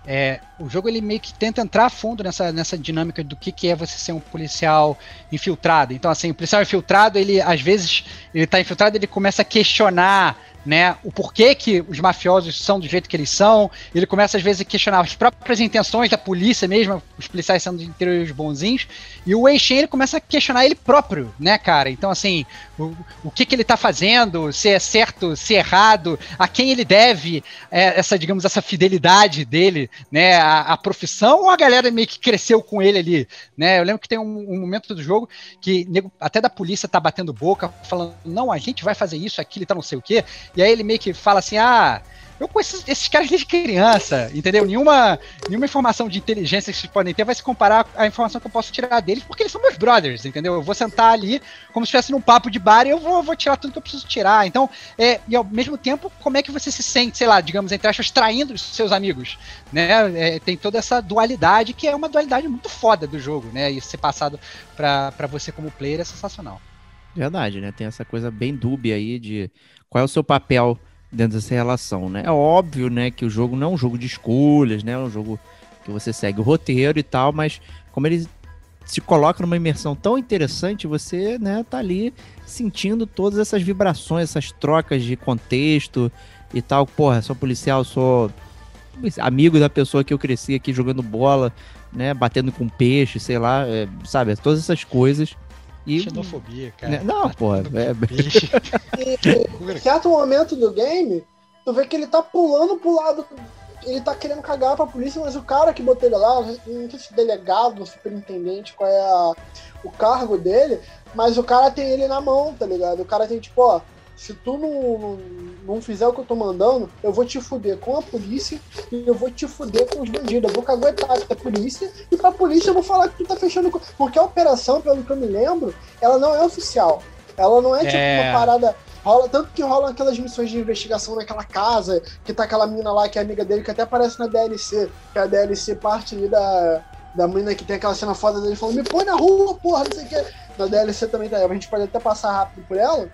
é, o jogo ele meio que tenta entrar fundo nessa, nessa dinâmica do que, que é você ser um policial infiltrado. Então, assim, o policial infiltrado, ele às vezes ele tá infiltrado, ele começa a questionar né, o porquê que os mafiosos são do jeito que eles são. Ele começa às vezes a questionar as próprias intenções da polícia mesmo, os policiais sendo inteiros bonzinhos. E o Wei Shen ele começa a questionar ele próprio, né, cara? Então assim, o, o que que ele tá fazendo, se é certo, se é errado, a quem ele deve é, essa, digamos, essa fidelidade dele, né, a, a, profissão ou a galera meio que cresceu com ele ali, né? Eu lembro que tem um, um momento do jogo que até da polícia tá batendo boca, falando, não, a gente vai fazer isso, aquilo, tá não sei o quê. E aí ele meio que fala assim: ah, eu conheço esses, caras desde criança, entendeu? Nenhuma, nenhuma informação de inteligência que vocês podem ter vai se comparar à informação que eu posso tirar deles, porque eles são meus brothers, entendeu? Eu vou sentar ali como se estivesse num papo de bar e eu vou, vou tirar tudo que eu preciso tirar. Então, é, e ao mesmo tempo, como é que você se sente, sei lá, digamos, entre aspas, traindo os seus amigos, né? É, tem toda essa dualidade, que é uma dualidade muito foda do jogo, né? E ser passado para você como player é sensacional. Verdade, né? Tem essa coisa bem dúbia aí de qual é o seu papel dentro dessa relação, né? É óbvio, né, que o jogo não é um jogo de escolhas, né? É um jogo que você segue o roteiro e tal, mas como ele se coloca numa imersão tão interessante, você, né, tá ali sentindo todas essas vibrações, essas trocas de contexto e tal. Porra, sou policial, sou amigo da pessoa que eu cresci aqui jogando bola, né, batendo com peixe, sei lá, é, sabe, todas essas coisas e, Xenofobia, cara. Né? Não, pô. É... [LAUGHS] em certo momento do game, tu vê que ele tá pulando pro lado. Ele tá querendo cagar pra polícia, mas o cara que botou ele lá, não sei se delegado, superintendente, qual é a, o cargo dele, mas o cara tem ele na mão, tá ligado? O cara tem tipo, ó, se tu não, não, não, fizer o que eu tô mandando, eu vou te fuder com a polícia e eu vou te fuder com os bandidos. Eu vou caguetar a polícia e pra polícia eu vou falar que tu tá fechando. Porque a operação, pelo que eu me lembro, ela não é oficial. Ela não é tipo é... uma parada. Rola, tanto que rolam aquelas missões de investigação naquela casa, que tá aquela mina lá que é amiga dele, que até aparece na DLC, que é a DLC parte ali da, da mina que tem aquela cena foda dele falando, me põe na rua, porra, não sei o que. Na DLC também tá, a gente pode até passar rápido por ela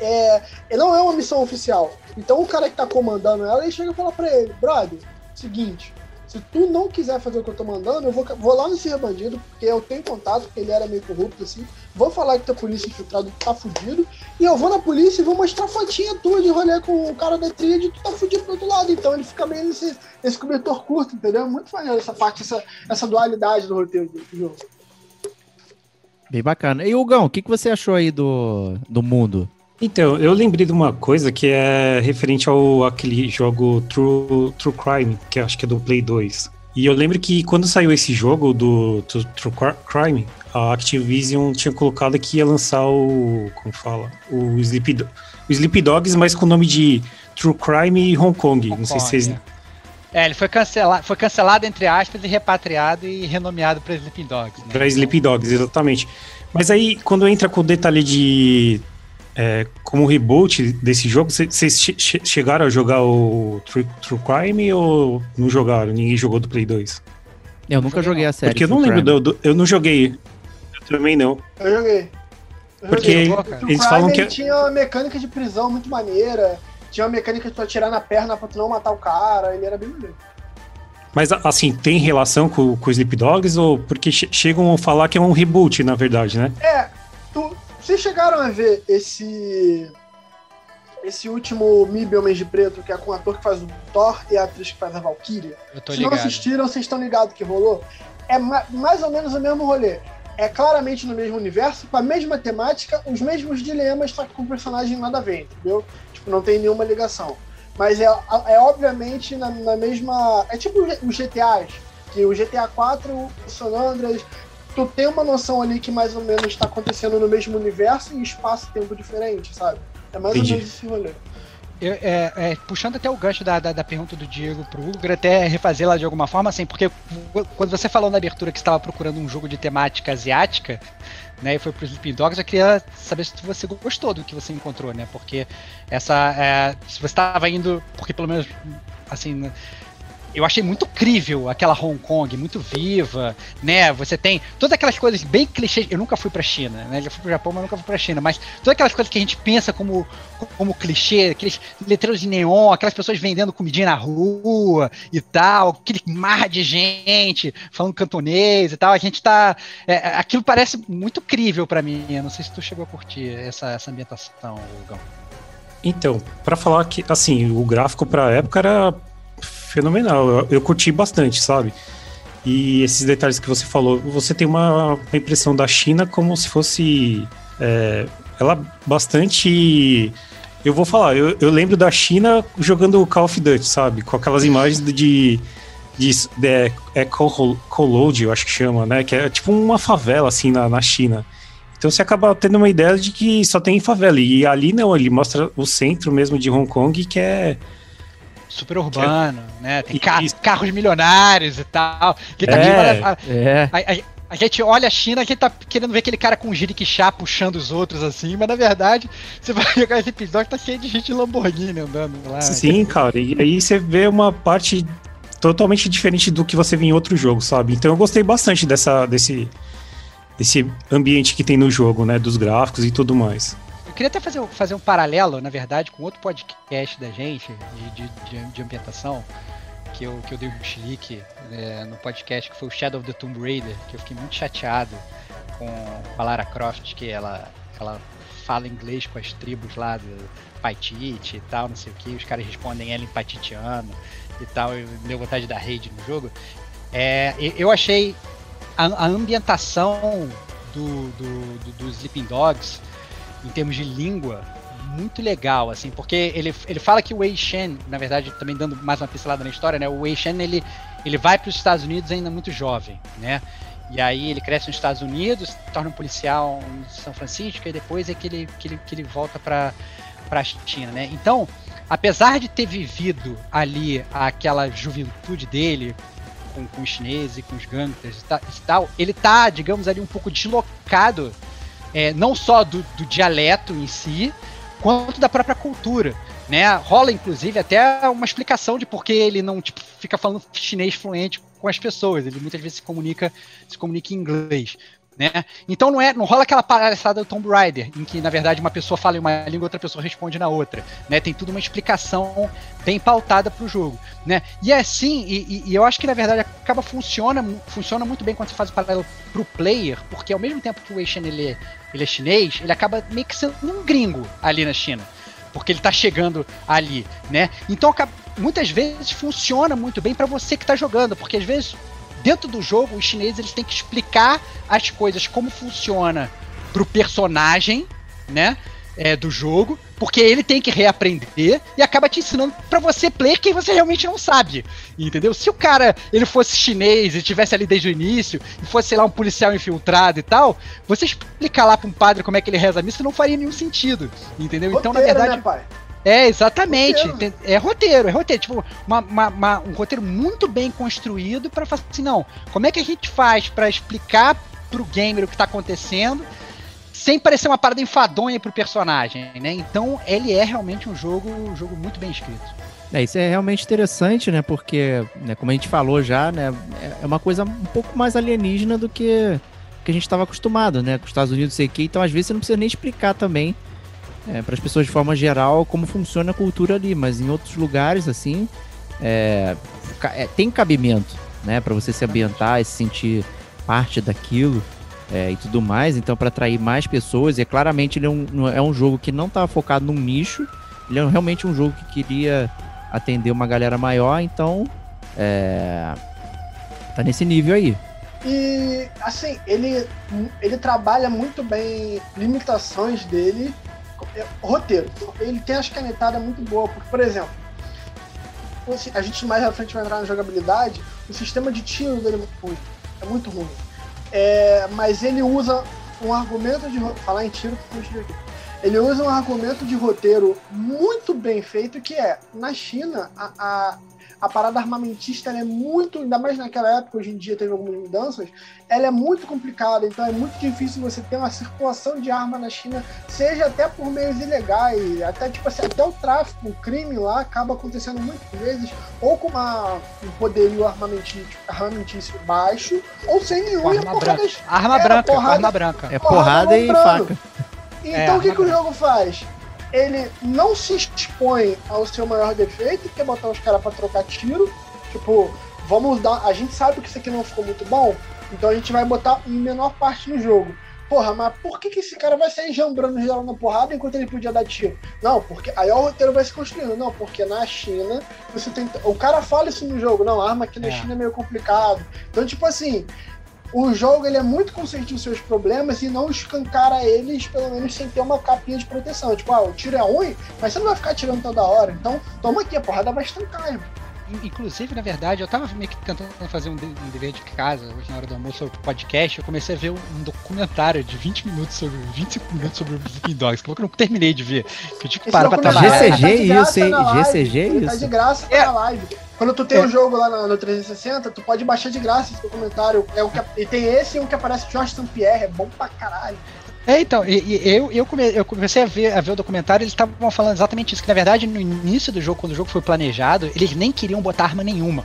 é, não é uma missão oficial. Então o cara que tá comandando ela, ele chega e fala pra ele, brother, seguinte, se tu não quiser fazer o que eu tô mandando, eu vou, vou lá no Ser Bandido, porque eu tenho contato, porque ele era meio corrupto assim, vou falar que teu polícia infiltrado tá fudido, e eu vou na polícia e vou mostrar fotinha tua de rolê com o cara da trilha e tu tá fudido pro outro lado. Então ele fica meio nesse, nesse cobertor curto, entendeu? Muito maneiro essa parte, essa, essa dualidade do roteiro do jogo. Bem bacana. E Hugão, o que, que você achou aí do, do mundo? Então, eu lembrei de uma coisa que é referente ao aquele jogo True, True Crime, que acho que é do Play 2. E eu lembro que quando saiu esse jogo do, do True Crime, a Activision tinha colocado que ia lançar o. Como fala? O Sleep, o Sleep Dogs, mas com o nome de True Crime Hong Kong. Hong Não sei Kong, se vocês. É. é, ele foi cancelado, foi cancelado entre aspas e repatriado e renomeado para Sleeping Dogs. Né? Para Sleeping Dogs, exatamente. Mas aí, quando entra com o detalhe de é, como reboot desse jogo, vocês che chegaram a jogar o True, True, Crime ou não jogaram? Ninguém jogou do Play 2? Eu nunca joguei a série. Porque eu não lembro, do, do, eu não joguei. Eu também não. Eu joguei. Eu Porque joguei. eles falam que. tinha uma mecânica de prisão muito maneira. Tinha uma mecânica de tu atirar na perna pra tu não matar o cara. Ele era bem maneiro. Mas, assim, tem relação com, com o Sleep Dogs? Ou porque chegam a falar que é um reboot, na verdade, né? É, tu, vocês chegaram a ver esse. Esse último MIB Homens de Preto, que é com o ator que faz o Thor e a atriz que faz a Valkyria? Eu tô Se ligado. não assistiram, vocês estão ligados que rolou? É mais ou menos o mesmo rolê. É claramente no mesmo universo, com a mesma temática, os mesmos dilemas, só que com personagem nada a ver, entendeu? Tipo, não tem nenhuma ligação. Mas é, é obviamente na, na mesma. É tipo os GTAs, que o GTA 4, o San Andreas, tu tem uma noção ali que mais ou menos está acontecendo no mesmo universo e espaço e tempo diferente, sabe? É mais Entendi. ou menos esse rolê. Eu, é, é, puxando até o gancho da, da, da pergunta do Diego pro Hugo, até refazer lá de alguma forma, assim, porque quando você falou na abertura que estava procurando um jogo de temática asiática, né, e foi pro Sleeping Dogs, eu queria saber se você gostou do que você encontrou, né, porque essa, é, se você estava indo, porque pelo menos, assim, eu achei muito crível aquela Hong Kong, muito viva, né? Você tem todas aquelas coisas bem clichês. Eu nunca fui pra China, né? Já fui pro Japão, mas nunca fui pra China. Mas todas aquelas coisas que a gente pensa como, como clichê, aqueles letreiros de neon, aquelas pessoas vendendo comidinha na rua e tal, aquele mar de gente falando cantonês e tal. A gente tá. É, aquilo parece muito crível para mim. Eu não sei se tu chegou a curtir essa, essa ambientação, Gão. Então, para falar que, assim, o gráfico pra época era fenomenal. Eu, eu curti bastante, sabe? E esses detalhes que você falou, você tem uma, uma impressão da China como se fosse. É, ela bastante. Eu vou falar, eu, eu, lembro da China jogando Call of Duty, sabe? Com aquelas imagens de. de, de é, é eu acho que chama, né? Que é tipo uma favela, assim, na, na China. Então você acaba tendo uma ideia de que só tem favela. E ali não, ele mostra o centro mesmo de Hong Kong, que é. Super urbano, é... né? Tem ca carros milionários e tal. Que tá é, a, é. A, a, a, gente olha a China, a gente tá querendo ver aquele cara com jiriquixá puxando os outros assim, mas na verdade, você vai [LAUGHS] jogar esse episódio, tá cheio de gente Lamborghini andando lá. Sim, cara. E aí você vê uma parte totalmente diferente do que você vê em outro jogo, sabe? Então eu gostei bastante dessa, desse, desse ambiente que tem no jogo, né? Dos gráficos e tudo mais. Queria até fazer, fazer um paralelo, na verdade, com outro podcast da gente, de, de, de ambientação, que eu, que eu dei um chilique é, no podcast, que foi o Shadow of the Tomb Raider, que eu fiquei muito chateado com a Lara Croft, que ela, ela fala inglês com as tribos lá do Paitite e tal, não sei o que, os caras respondem ela em paititiano e tal, e deu vontade da raid no jogo. É, eu achei a, a ambientação do, do, do, do Sleeping Dogs, em termos de língua, muito legal, assim, porque ele, ele fala que o Wei Shen, na verdade, também dando mais uma pincelada na história, né? O Wei Shen, ele, ele vai para os Estados Unidos ainda muito jovem, né? E aí ele cresce nos Estados Unidos, torna um policial em São Francisco, e depois é que ele, que ele, que ele volta para a China, né? Então, apesar de ter vivido ali aquela juventude dele, com, com os chineses com os gangsters e tal, ele tá, digamos ali, um pouco deslocado, é, não só do, do dialeto em si, quanto da própria cultura. Né? Rola, inclusive, até uma explicação de por que ele não tipo, fica falando chinês fluente com as pessoas. Ele muitas vezes se comunica, se comunica em inglês. Né? Então não é, não rola aquela palhaçada do Tomb Raider, em que na verdade uma pessoa fala em uma língua, outra pessoa responde na outra, né? Tem tudo uma explicação bem pautada para o jogo, né? E é assim, e, e, eu acho que na verdade acaba funciona, funciona muito bem quando você faz o paralelo pro player, porque ao mesmo tempo que o Weixin ele, é, ele é chinês, ele acaba meio que sendo um gringo ali na China, porque ele tá chegando ali, né? Então muitas vezes funciona muito bem para você que tá jogando, porque às vezes dentro do jogo, os chineses eles têm que explicar as coisas, como funciona pro personagem, né? É, do jogo, porque ele tem que reaprender e acaba te ensinando para você player que você realmente não sabe, entendeu? Se o cara ele fosse chinês e tivesse ali desde o início e fosse sei lá um policial infiltrado e tal, você explicar lá para um padre como é que ele reza a missa não faria nenhum sentido, entendeu? Roteiro, então na verdade, né, é, exatamente. Roteiro. É roteiro, é roteiro. Tipo, uma, uma, uma, um roteiro muito bem construído para fazer assim, não. Como é que a gente faz para explicar pro gamer o que tá acontecendo sem parecer uma parada enfadonha pro personagem, né? Então, ele é realmente um jogo, um jogo muito bem escrito. É, isso é realmente interessante, né? Porque, né, como a gente falou já, né? É uma coisa um pouco mais alienígena do que, que a gente estava acostumado, né? Com os Estados Unidos sei que. Então, às vezes, você não precisa nem explicar também é, para as pessoas de forma geral como funciona a cultura ali, mas em outros lugares assim é, é, tem cabimento, né, para você se ambientar e se sentir parte daquilo é, e tudo mais. Então para atrair mais pessoas e é claramente ele é um, é um jogo que não estava focado num nicho, ele é realmente um jogo que queria atender uma galera maior, então é, tá nesse nível aí. E assim, ele, ele trabalha muito bem limitações dele roteiro. Ele tem as canetadas muito boas, porque, por exemplo, a gente mais à frente vai entrar na jogabilidade, o sistema de tiro dele é muito ruim. É muito ruim. É, mas ele usa um argumento de. Falar em tiro. Ele usa um argumento de roteiro muito bem feito, que é, na China, a a parada armamentista é muito, ainda mais naquela época, hoje em dia teve algumas mudanças, ela é muito complicada, então é muito difícil você ter uma circulação de arma na China, seja até por meios ilegais, até tipo assim, até o tráfico, o crime lá acaba acontecendo muitas vezes, ou com uma, um poderio armamentício, armamentício baixo, ou sem nenhum. Arma, branca. arma branca, porrada, arma branca. É porrada, porrada e faca. Então é, o que, que o jogo faz? Ele não se expõe ao seu maior defeito, que é botar os caras pra trocar tiro. Tipo, vamos dar. A gente sabe que isso aqui não ficou muito bom, então a gente vai botar em menor parte no jogo. porra, mas por que, que esse cara vai sair jambrando geral na porrada enquanto ele podia dar tiro? Não, porque aí o roteiro vai se construindo. Não, porque na China você tem. O cara fala isso no jogo, não, arma aqui na É. China é meio complicado. Então, tipo assim, o jogo ele é muito consciente dos seus problemas e não escancara eles, pelo menos sem ter uma capinha de proteção. Tipo, ah, o tiro é ruim, mas você não vai ficar tirando toda hora. Então, toma aqui, a porrada vai estancar, irmão. In- Inclusive, na verdade, eu tava meio que tentando fazer um, de- um dever de casa hoje na hora do almoço sobre o podcast. Eu comecei a ver um documentário de 20 minutos sobre 25 minutos sobre o Sleeping Dogs, que eu não terminei de ver. Que eu tive que parar pra trabalhar. GCG tá isso, hein? GCG Ele Tá isso. de graça É. na live. Quando tu tem o É. jogo lá no, no 360, tu pode baixar de graça esse documentário. É o que, e tem esse e um que aparece Jorge St-Pierre, é bom pra caralho. É, então, e, e eu, eu, come- eu comecei a ver, a ver o documentário eles estavam falando exatamente isso, que na verdade no início do jogo, quando o jogo foi planejado, eles nem queriam botar arma nenhuma.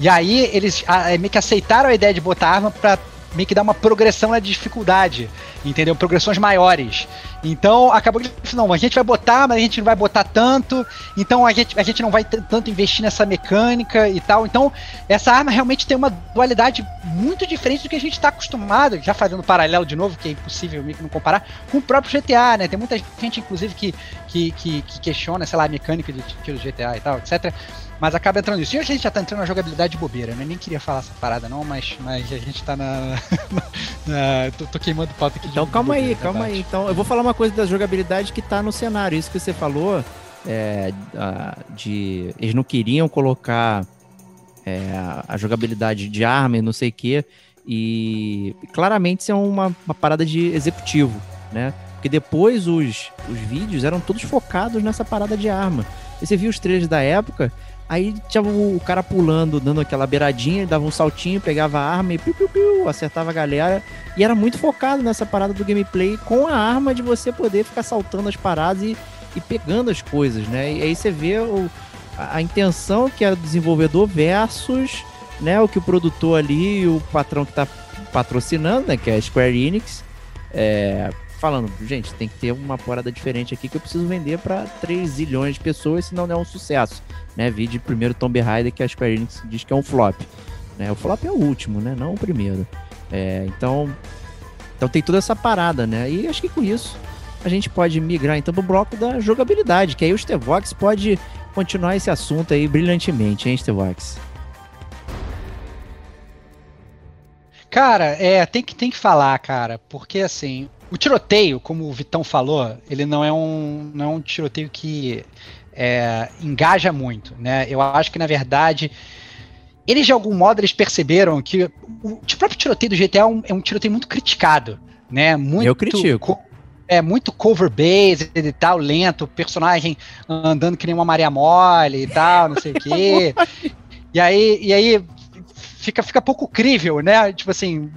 E aí eles ah, meio que aceitaram a ideia de botar arma pra meio que dar uma progressão na dificuldade, entendeu? Progressões maiores. Então acabou que não, a gente vai botar, mas a gente não vai botar tanto, então a gente, a gente não vai tanto investir nessa mecânica e tal. Então essa arma realmente tem uma dualidade muito diferente do que a gente está acostumado, já fazendo paralelo de novo, que é impossível meio que não comparar, com o próprio GTA, né? Tem muita gente, inclusive, que, que, que, que questiona, sei lá, a mecânica de tiro do GTA e tal, etc. Mas acaba entrando nisso. E a gente já tá entrando na jogabilidade de bobeira, né? Nem queria falar essa parada, não, mas, mas a gente tá na. [LAUGHS] na- tô, tô queimando pauta aqui de Então calma aí, bobeira, calma verdade. aí. Então eu vou falar uma coisa da jogabilidade que tá no cenário. Isso que você falou, é, de eles não queriam colocar é, a jogabilidade de arma e não sei o quê. E claramente isso é uma, uma parada de executivo, né? Porque depois os, os vídeos eram todos focados nessa parada de arma. E você viu os trailers da época, aí tinha o, cara pulando, dando aquela beiradinha, ele dava um saltinho, pegava a arma e piu, piu, piu, acertava a galera. E era muito focado nessa parada do gameplay com a arma de você poder ficar saltando as paradas e, e pegando as coisas, né? E aí você vê o, a, a intenção que era do desenvolvedor versus né, o que o produtor ali e o patrão que tá patrocinando, né, que é a Square Enix, é, falando, gente, tem que ter uma parada diferente aqui que eu preciso vender para 3 zilhões de pessoas, senão não é um sucesso, né? Vi de primeiro Tomb Raider que a Square Enix diz que é um flop, né? O flop é o último, né? Não o primeiro. É, então, então tem toda essa parada, né? E acho que com isso a gente pode migrar então pro bloco da jogabilidade, que aí o Stevox pode continuar esse assunto aí brilhantemente, hein, Stevox? Cara, é, tem que, tem que falar, cara, porque assim, o tiroteio, como o Vitão falou, ele não é um, não é um tiroteio que é, engaja muito, né? Eu acho que, na verdade, eles de algum modo eles perceberam que o, o próprio tiroteio do GTA é um, é um tiroteio muito criticado, né? Muito, Eu critico. co- é muito cover based e tal, lento, personagem andando que nem uma Maria Mole e tal, não sei o quê. [LAUGHS] E aí, e aí fica, fica pouco crível, né? Tipo assim,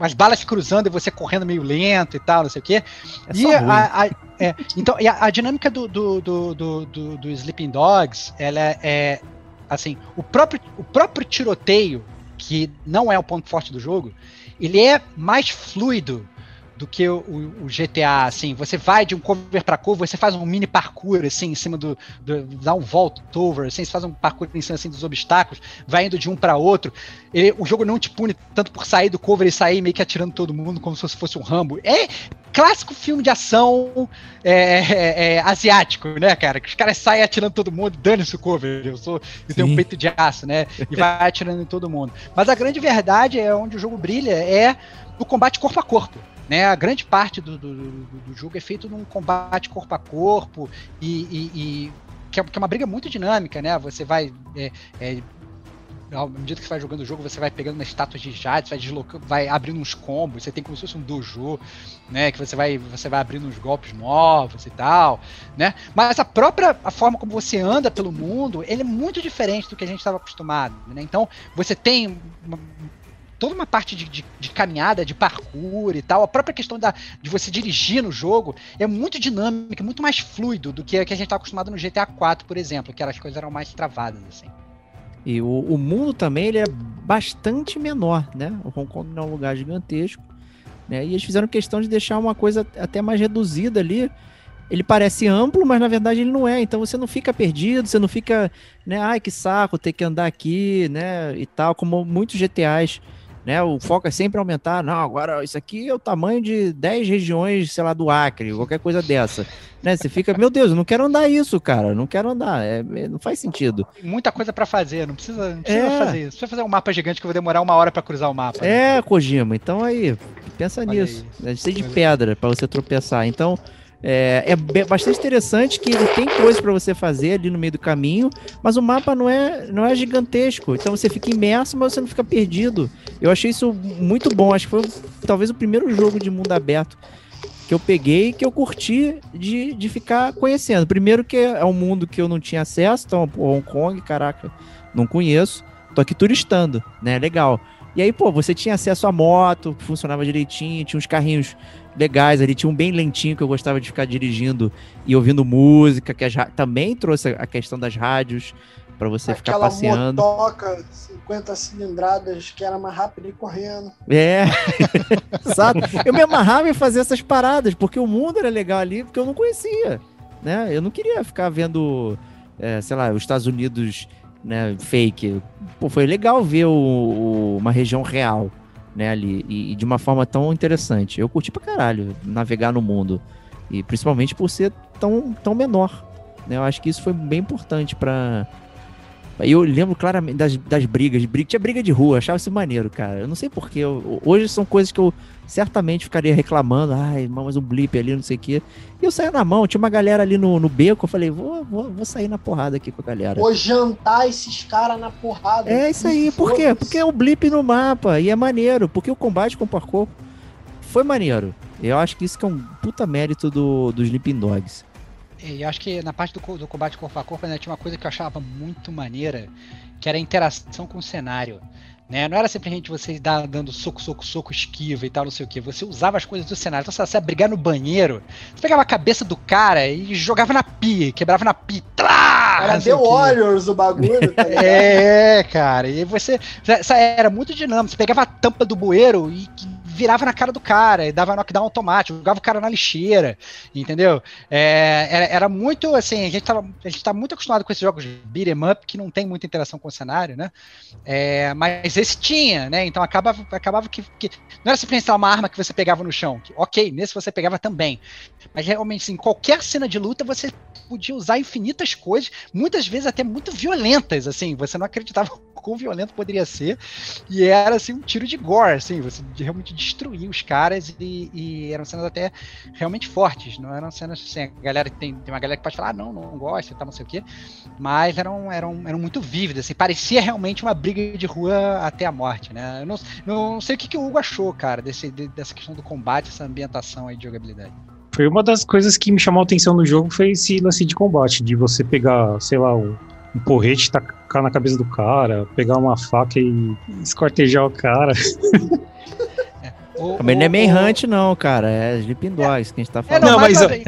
as balas cruzando e você correndo meio lento e tal, não sei o quê. É e a, a- é, então, e a, a dinâmica do, do, do, do, do- do Sleeping Dogs, ela é, é, assim, o próprio, o próprio tiroteio, que não é o ponto forte do jogo, ele é mais fluido do que o, o- GTA, assim, você vai de um cover para cover, você faz um mini parkour, assim, em cima do, do dá um vault over, assim, você faz um parkour em cima, assim, dos obstáculos, vai indo de um para outro, Ele- o jogo não te pune tanto por sair do cover e sair meio que atirando todo mundo, como se fosse um Rambo, é clássico filme de ação é, é, é, asiático, né, cara, que os caras saem atirando todo mundo, dane-se o cover, eu sou, eu tenho um peito de aço, né, e vai atirando em todo mundo, mas a grande verdade é onde o jogo brilha, é no combate corpo a corpo, né? A grande parte do, do, do- do jogo é feito num combate corpo a corpo e, e- e- que, é, que é uma briga muito dinâmica, né? Você vai é, é, à medida que você vai jogando o jogo, você vai pegando umas estátuas de jade, vai deslocando, vai abrindo uns combos, você tem como se fosse um dojo, né? Que você vai, você vai abrindo uns golpes novos e tal, né? Mas a própria a forma como você anda pelo mundo, ele é muito diferente do que a gente estava acostumado, né? Então, você tem uma- toda uma parte de, de- de caminhada, de parkour e tal, a própria questão da, de você dirigir no jogo é muito dinâmica, muito mais fluido do que a que a gente está acostumado no GTA 4, por exemplo, que as coisas eram mais travadas, assim. E o, o mundo também ele é bastante menor, né? O Hong Kong não é um lugar gigantesco, né? E eles fizeram questão de deixar uma coisa até mais reduzida ali. Ele parece amplo, mas na verdade ele não é. Então você não fica perdido, você não fica, né? Ai, que saco ter que andar aqui, né? E tal, como muitos GTAs né? O foco é sempre aumentar. Não, agora isso aqui é o tamanho de 10 regiões, sei lá, do Acre, qualquer coisa dessa. Né? Você fica, meu Deus, eu não quero andar isso, cara. Não quero andar. É, é não faz sentido. Muita coisa para fazer, não precisa, não precisa É. fazer isso. Precisa fazer um mapa gigante que eu vou demorar uma hora para cruzar o mapa. É, Kojima. Então aí, pensa Olha nisso. aí. É cheio de pedra para você tropeçar. Então, é, é bastante interessante que ele tem coisas para você fazer ali no meio do caminho, mas o mapa não é, não é gigantesco. Então você fica imerso, mas você não fica perdido. Eu achei isso muito bom. Acho que foi talvez o primeiro jogo de mundo aberto que eu peguei que eu curti de, de ficar conhecendo. Primeiro que é um mundo que eu não tinha acesso, então, Hong Kong, caraca, não conheço. Tô aqui turistando, né? Legal. E aí, pô, você tinha acesso à moto, funcionava direitinho, tinha uns carrinhos legais ali, tinha um bem lentinho que eu gostava de ficar dirigindo e ouvindo música, que as também trouxe a questão das rádios para você ficar Aquela passeando. motoca 50 cilindradas que era mais rápida e correndo. É, [LAUGHS] exato. Eu me amarrava em fazer essas paradas, porque o mundo era legal ali, porque eu não conhecia, né? Eu não queria ficar vendo, é, sei lá, os Estados Unidos, né, fake. Pô, foi legal ver o- o- uma região real, né, ali, e, e de uma forma tão interessante. Eu curti pra caralho navegar no mundo, e principalmente por ser tão, tão menor, né? Eu acho que isso foi bem importante pra... Eu lembro claramente das, das brigas, briga, tinha briga de rua, achava isso maneiro, cara. Eu não sei porquê. eu- Hoje são coisas que eu certamente ficaria reclamando. Ai, mas um blip ali, não sei o quê. E eu saía na mão, tinha uma galera ali no, no beco. Eu falei, vou, vou, vou sair na porrada aqui com a galera. Vou jantar esses caras na porrada. É isso aí, por quê? Foda-se. Porque é um blip no mapa e é maneiro. Porque o combate com o parkour foi maneiro. Eu acho que isso que é um puta mérito do, dos Sleeping Dogs. E eu acho que na parte do, do combate corpo a corpo, né, tinha uma coisa que eu achava muito maneira, que era a interação com o cenário. Né? Não era simplesmente você dar, dando soco, soco, soco, esquiva e tal, não sei o que. Você usava as coisas do cenário. Então, lá, você ia brigar no banheiro, você pegava a cabeça do cara e jogava na pia, quebrava na pia. Trá, sei The o. Warriors o bagulho, tá? [LAUGHS] É, cara. E você. Essa era muito dinâmico. Você pegava a tampa do bueiro e virava na cara do cara dava knockdown automático, jogava o cara na lixeira, entendeu? É, era, era muito assim, a gente, tava, a gente tá muito acostumado com esses jogos de beat 'em up que não tem muita interação com o cenário, né? É, mas esse tinha, né? Então acabava, acabava que, que não era simplesmente uma arma que você pegava no chão. Que, ok, nesse você pegava também. Mas realmente, assim, qualquer cena de luta você podia usar infinitas coisas, muitas vezes até muito violentas, assim, você não acreditava [LAUGHS] quão violento poderia ser, e era assim um tiro de gore, assim, você realmente destruía os caras e, e eram cenas até realmente fortes, não eram cenas assim, a galera tem, tem uma galera que pode falar, ah, não, não gosta e tal, não sei o quê, mas eram, eram, eram muito vívidas, assim, parecia realmente uma briga de rua até a morte, né? Eu não, não sei o que, que o Hugo achou, cara, desse, de- dessa questão do combate, essa ambientação aí de jogabilidade. Foi uma das coisas que me chamou a atenção no jogo foi esse lance de combate, de você pegar, sei lá, um, um porrete, tacar na cabeça do cara, pegar uma faca e escortejar o cara. [LAUGHS] O- Também não é o- Manhunt, não, cara. É Sleeping Dogs que a gente tá É, falando. não, Não, mas, mas,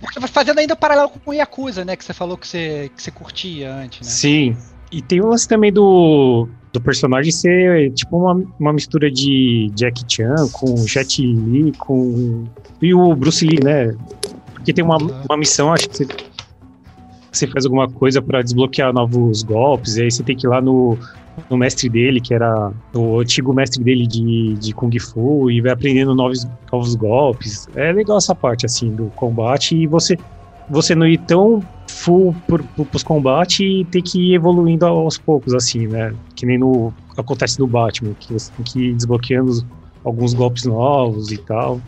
porque fazendo ainda paralelo com o Yakuza, né? Que você falou que você, que você curtia antes, né? Sim. E tem o lance também do, do personagem ser tipo uma, uma mistura de Jack Chan com Jet Li, com. E o Bruce Lee, né? Porque tem uma, uma missão, acho que você, você faz alguma coisa pra desbloquear novos golpes, e aí você tem que ir lá no, no mestre dele, que era o antigo mestre dele de, de Kung Fu, e vai aprendendo novos, novos golpes. É legal essa parte, assim, do combate, e você, você não ir tão full por, por, pros combates e ter que ir evoluindo aos poucos, assim, né? Que nem no acontece no Batman, que você tem que ir desbloqueando alguns golpes novos e tal.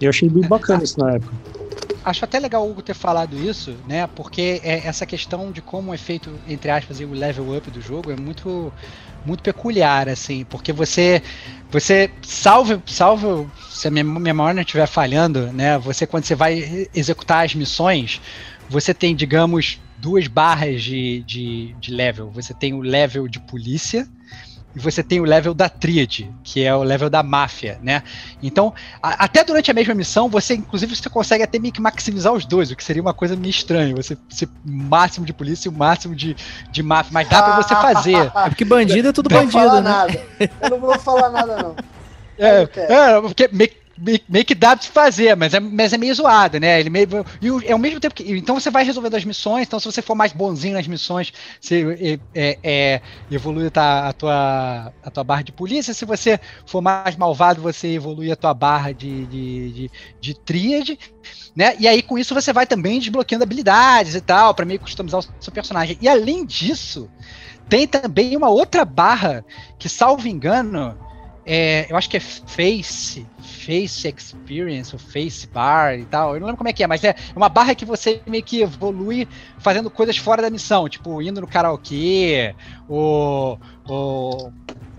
E eu achei bem bacana isso na época. Acho até legal o Hugo ter falado isso, né? Porque é essa questão de como é feito, entre aspas, o level up do jogo é muito muito peculiar, assim, porque você você salve, salve se a minha memória não estiver falhando, né? Você quando você vai executar as missões, você tem, digamos, duas barras de, de, de level. Você tem o level de polícia e você tem o level da tríade, que é o level da máfia, né? Então, a- até durante a mesma missão, você, inclusive, você consegue até meio que maximizar os dois, o que seria uma coisa meio estranha. Você ser o máximo de polícia e o máximo de, de máfia, mas dá pra você fazer. [LAUGHS] É porque bandido é tudo Não vou bandido, falar né? nada. Eu não vou falar nada, não. É, Eu quero. é, porque meio, meio, meio que dá pra fazer, mas é, mas é meio zoado, né? Ele meio, e ao mesmo tempo que. Então você vai resolvendo as missões, então se você for mais bonzinho nas missões, você é, é, evolui a, a, tua, a tua barra de polícia. Se você for mais malvado, você evolui a tua barra de, de, de, de tríade. Né? E aí, com isso, você vai também desbloqueando habilidades e tal, para meio customizar o seu personagem. E além disso, tem também uma outra barra que, salvo engano, é, eu acho que é Face, Face Experience, ou Face Bar e tal. Eu não lembro como é que é, mas é uma barra que você meio que evolui fazendo coisas fora da missão, tipo indo no karaokê, ou, ou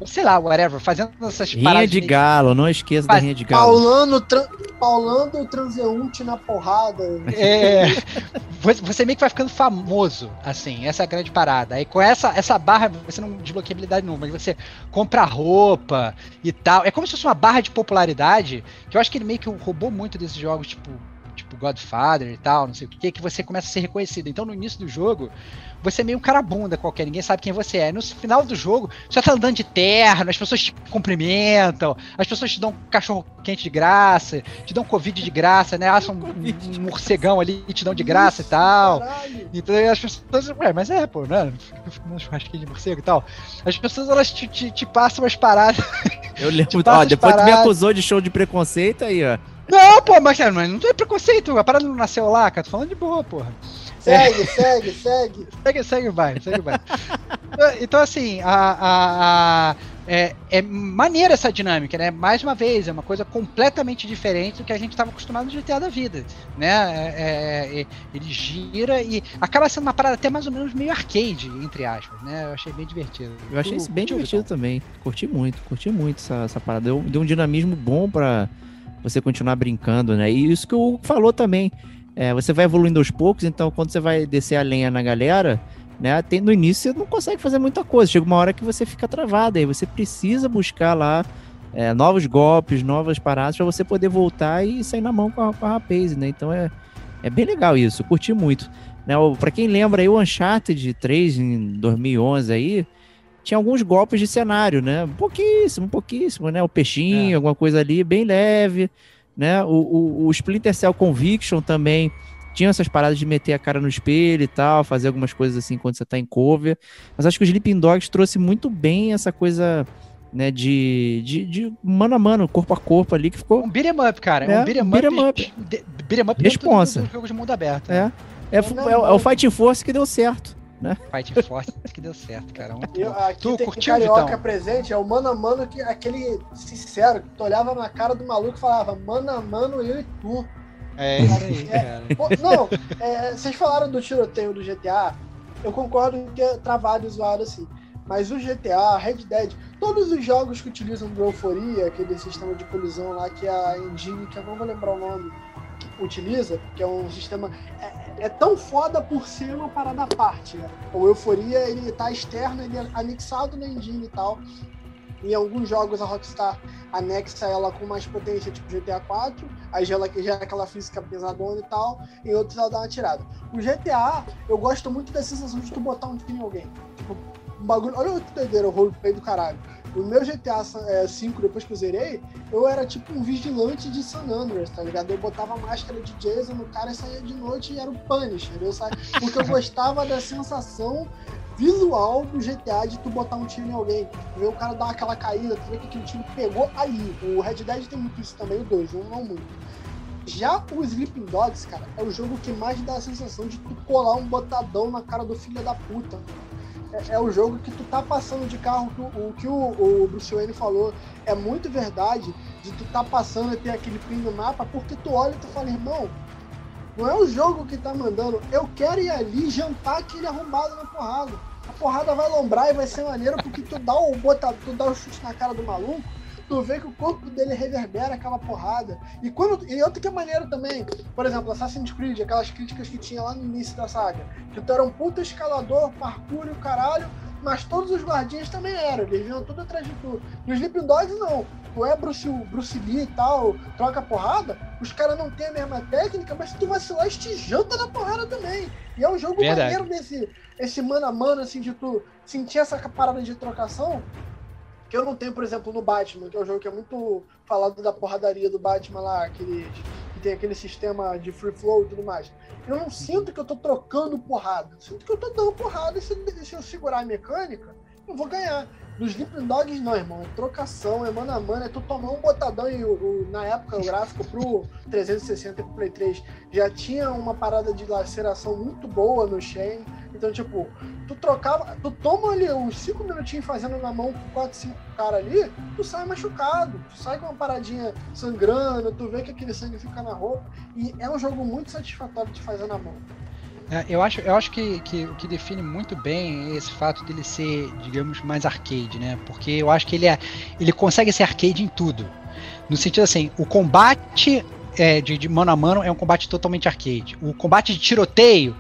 sei lá, whatever, fazendo essas rinha paradas. de galo, não esqueça da rinha de galo. Paulando, tra paulando o transeunte na porrada. É, [LAUGHS] você meio que vai ficando famoso, assim, essa é a grande parada. Aí com essa, essa barra, você não desbloqueia habilidade nenhuma, mas você compra roupa e tal. É como se fosse uma barra de popularidade, que eu acho que ele meio que roubou muito desses jogos, tipo, tipo Godfather e tal, não sei o que, que você começa a ser reconhecido. Então no início do jogo, você é meio um cara bunda qualquer, ninguém sabe quem você é. No final do jogo, você já tá andando de terno, as pessoas te cumprimentam, as pessoas te dão cachorro quente de graça, te dão Covid de graça, né? Assam [LAUGHS] um, um morcegão ali e te dão de graça Isso, e tal. Caralho. Então as pessoas. Ué, mas é, pô, né? Um churrasquinho de morcego e tal. As pessoas elas te, te, te passam umas paradas. Eu lembro, [LAUGHS] ó, depois paradas. tu me acusou de show de preconceito aí, ó. Não, pô, mas não é preconceito, a parada não nasceu lá, cara. Tô falando de boa, porra. Segue, é. segue, segue. Segue, [LAUGHS] segue vai, segue vai. [LAUGHS] então, assim, a, a, a, é, é maneira essa dinâmica, né? Mais uma vez, é uma coisa completamente diferente do que a gente estava acostumado no GTA da vida, né? É, é, é, ele gira e acaba sendo uma parada até mais ou menos meio arcade, entre aspas, né? Eu achei bem divertido. Eu achei isso bem divertido também. Curti muito, curti muito essa, essa parada. Deu, deu um dinamismo bom para você continuar brincando, né? E isso que o Hugo falou também. É, você vai evoluindo aos poucos, então quando você vai descer a lenha na galera, né, tem, no início você não consegue fazer muita coisa. Chega uma hora que você fica travado, aí você precisa buscar lá é, novos golpes, novas paradas para você poder voltar e sair na mão com a, com a rapaz, né? Então é, é bem legal isso, curti muito. Né, para quem lembra aí, o Uncharted 3 em 2011 aí, tinha alguns golpes de cenário, né? Pouquíssimo, pouquíssimo, né? O peixinho, é. alguma coisa ali, bem leve, né? O, o, o, Splinter Cell Conviction também tinha essas paradas de meter a cara no espelho e tal, fazer algumas coisas assim quando você tá em cover. Mas acho que o Sleeping Dogs trouxe muito bem essa coisa né, de, de, de, mano a mano, corpo a corpo ali, que ficou... Um beat'em up, cara. É, um beat'em up. Beat'em up. Beat'em up Responsa. jogo de mundo aberto. Né? É. É, é, é, o Fighting Force que deu certo né? Fight Force que deu certo, cara. Um eu, aqui tu tem curtiu, carioca Vitão? presente, é o mano a mano, que, aquele sincero, que tu olhava na cara do maluco e falava, mano a mano, eu e tu. É isso aí, é, cara. Não, é, vocês falaram do tiroteio do GTA, eu concordo que é travado e zoado assim. Mas o GTA, Red Dead, todos os jogos que utilizam do Euforia, aquele sistema de colisão lá que a Engine, que eu não vou lembrar o nome, utiliza, que é um sistema. É, é, tão foda por ser uma parada à parte. Né? O Euforia, ele tá externo, ele é anexado na engine e tal. Em alguns jogos a Rockstar anexa ela com mais potência, tipo GTA 4, aí já, já é aquela física pesadona e tal, em outros ela dá uma tirada. O GTA, eu gosto muito da sensação de tu botar um tiro em alguém. Tipo, um bagulho. Olha que doideira, o roleplay do caralho. O meu GTA V, é, depois que eu zerei, eu era tipo um vigilante de San Andreas, tá ligado? Eu botava máscara de Jason no cara e saía de noite e era o Punisher. Eu. Porque eu gostava da sensação visual do GTA de tu botar um tiro em alguém. Vê o cara dar aquela caída, tu vê que aquele tiro pegou aí. O Red Dead tem muito isso também, o 2, um não muito. Já o Sleeping Dogs, cara, é o jogo que mais dá a sensação de tu colar um botadão na cara do filho da puta é, é, o jogo que tu tá passando de carro, o que o, o, Bruce Wayne falou é muito verdade, de tu tá passando e ter aquele pin no mapa, porque tu olha e tu fala, irmão, não é o jogo que tá mandando, eu quero ir ali jantar aquele arrombado na porrada. A porrada vai lombrar e vai ser maneiro porque tu dá o bota, tu dá o chute na cara do maluco, tu vê que o corpo dele reverbera aquela porrada. E quando e outra que é maneiro também, por exemplo, Assassin's Creed, aquelas críticas que tinha lá no início da saga, que tu era um puta escalador, parkour e o caralho, mas todos os guardinhas também eram, eles vinham tudo atrás de tu. No Sleeping Dogs não. Tu é Bruce, Bruce Lee e tal, troca porrada, os caras não têm a mesma técnica, mas se tu vacilar, te janta na porrada também. E é um jogo Verdade. maneiro desse esse mano a mano, assim, de tu sentir essa parada de trocação que eu não tenho, por exemplo, no Batman, que é um jogo que é muito falado da porradaria do Batman lá, aquele, que tem aquele sistema de free flow e tudo mais. Eu não sinto que eu tô trocando porrada. Eu sinto que eu tô dando porrada e se, se eu segurar a mecânica, eu vou ganhar. Nos Sleeping Dogs, não, irmão. É trocação, é mano a mano. É tu tomar um botadão e o, na época o gráfico pro 360 e pro Play 3 já tinha uma parada de laceração muito boa no Shen. Então, tipo, tu trocava, tu toma ali uns 5 minutinhos fazendo na mão com 4, 5 caras ali, tu sai machucado, tu sai com uma paradinha sangrando, tu vê que aquele sangue fica na roupa. E é um jogo muito satisfatório de fazer na mão. É, eu acho, eu acho que, que o que define muito bem é esse fato dele ser, digamos, mais arcade, né? Porque eu acho que ele, é, ele consegue ser arcade em tudo. No sentido assim, o combate é, de, de, mano a mano é um combate totalmente arcade. O combate de tiroteio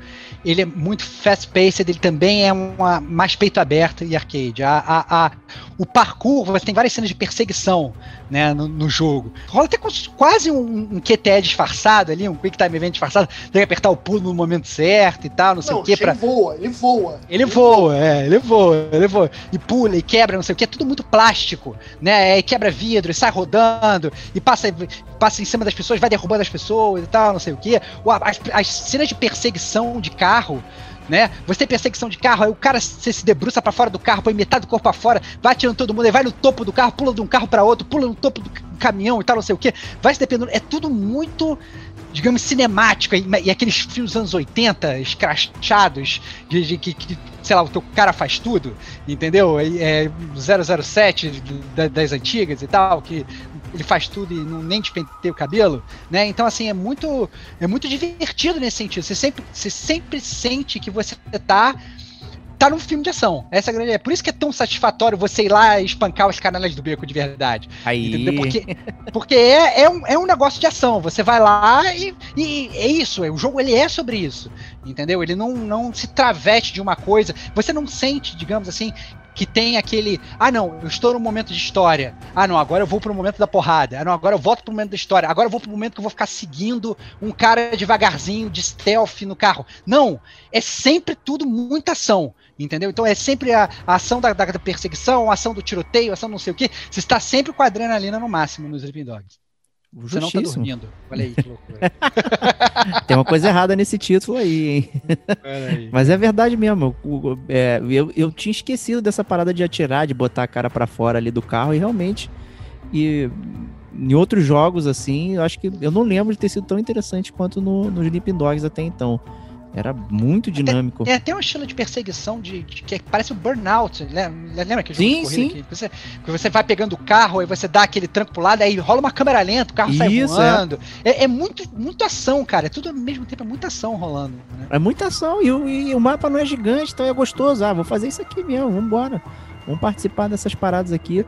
ele é muito fast-paced, ele também é uma, mais peito aberto e arcade. A, a, a, o parkour, você tem várias cenas de perseguição né, no, no jogo. Rola até quase um, um QTE disfarçado ali, um Quick Time Event disfarçado, tem que apertar o pulo no momento certo e tal, não sei não, o que. Pra... Ele voa, ele voa. Ele, ele voa, voa, é, ele voa, ele voa. E pula, e quebra, não sei o que, é tudo muito plástico, né? E quebra vidro, e sai rodando, e passa, passa em cima das pessoas, vai derrubando as pessoas e tal, não sei o que. As, as cenas de perseguição de carro né? Você tem perseguição de carro, aí o cara você se debruça para fora do carro, põe metade do corpo para fora, vai tirando todo mundo, aí vai no topo do carro, pula de um carro para outro, pula no topo do caminhão e tal, não sei o que. Vai se dependendo. É tudo muito digamos, cinemático, e, e, aqueles filmes dos anos 80, escrachados, de, de que, sei lá, o teu cara faz tudo, entendeu? É, 007 das antigas e tal, que ele faz tudo e não nem despenteia o cabelo, né? Então assim é muito é muito divertido nesse sentido. Você sempre você sempre sente que você tá tá num filme de ação. Essa é a grande. É por isso que é tão satisfatório você ir lá e espancar os canalhas do beco de verdade. Aí. Entendeu? Porque, porque é, é, um, é um negócio de ação. Você vai lá e, e é isso. É, o jogo ele é sobre isso. Entendeu? Ele não, não se traveste de uma coisa. Você não sente, digamos assim, que tem aquele. Ah, não, eu estou no momento de história. Ah, não, agora eu vou pro momento da porrada. Ah, não, agora eu volto pro momento da história. Agora eu vou pro momento que eu vou ficar seguindo um cara devagarzinho, de stealth no carro. Não, é sempre tudo muita ação. Entendeu? Então é sempre a, a ação da, da, perseguição, a ação do tiroteio, a ação não sei o que. Você está sempre com a adrenalina no máximo nos Sleeping Dogs. Você não tá dormindo. Olha aí que loucura. [LAUGHS] Tem uma coisa errada nesse título aí, hein? Aí. Mas é verdade mesmo. Eu, é, eu, eu tinha esquecido dessa parada de atirar, de botar a cara para fora ali do carro e realmente. E em outros jogos, assim, eu acho que eu não lembro de ter sido tão interessante quanto no, no Sleeping Dogs até então. Era muito dinâmico. É, é até um estilo de perseguição de, de que parece o Burnout. Lembra, lembra que sim, sim. Que você, que você vai pegando o carro, aí você dá aquele tranco pro lado, aí rola uma câmera lenta, o carro sai Isso, é. voando. É. É, é, muito, muito ação, cara. É tudo ao mesmo tempo, é muita ação rolando. Né? É muita ação e o, e o mapa não é gigante, então é gostoso. Ah, vou fazer isso aqui mesmo, vambora. Vamos participar dessas paradas aqui.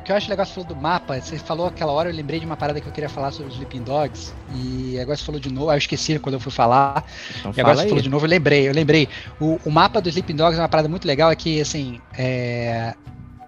O que eu acho legal você falou do mapa, você falou aquela hora, eu lembrei de uma parada que eu queria falar sobre os Sleeping Dogs, e agora você falou de novo, ah, eu esqueci quando eu fui falar, então e agora você aí. falou de novo, eu lembrei, eu lembrei. O, o mapa dos Sleeping Dogs é uma parada muito legal, é que, assim, é,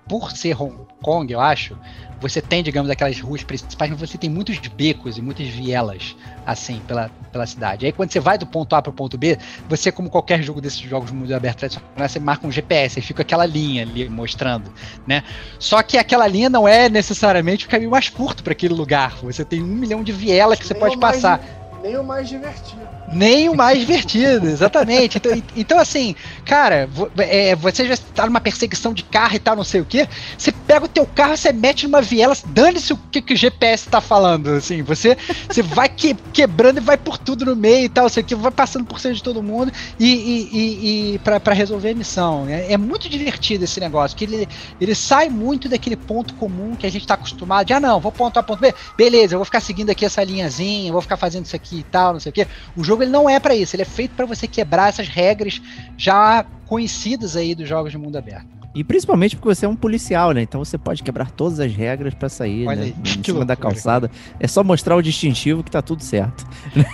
por ser Hong Kong, eu acho, você tem, digamos, aquelas ruas principais, mas você tem muitos becos e muitas vielas, assim, pela, pela cidade. Aí quando você vai do ponto A para o ponto B, você, como qualquer jogo desses jogos do mundo aberto tradicional, você marca um GPS, e fica aquela linha ali mostrando, né? Só que aquela linha não é necessariamente o caminho mais curto para aquele lugar. Você tem um milhão de vielas que você pode passar. Nem o mais divertido. Nem o mais divertido, exatamente. Então, então, assim, cara, é, você já está numa perseguição de carro e tal, não sei o que. Você pega o teu carro, você mete numa viela, dane-se o que, que o GPS está falando. Assim, você, você vai que, quebrando e vai por tudo no meio e tal, sei que, vai passando por cima de todo mundo e, e, e, e para resolver a missão. É, é, muito divertido esse negócio, que ele, ele sai muito daquele ponto comum que a gente está acostumado de, ah, não, vou ponto A, ponto B, beleza, eu vou ficar seguindo aqui essa linhazinha, vou ficar fazendo isso aqui e tal, não sei o quê. O jogo ele não é para isso, ele é feito para você quebrar essas regras já conhecidas aí dos jogos de mundo aberto. E principalmente porque você é um policial, né? Então você pode quebrar todas as regras para sair Olha né? aí, em cima loucura. da calçada. É só mostrar o distintivo que tá tudo certo.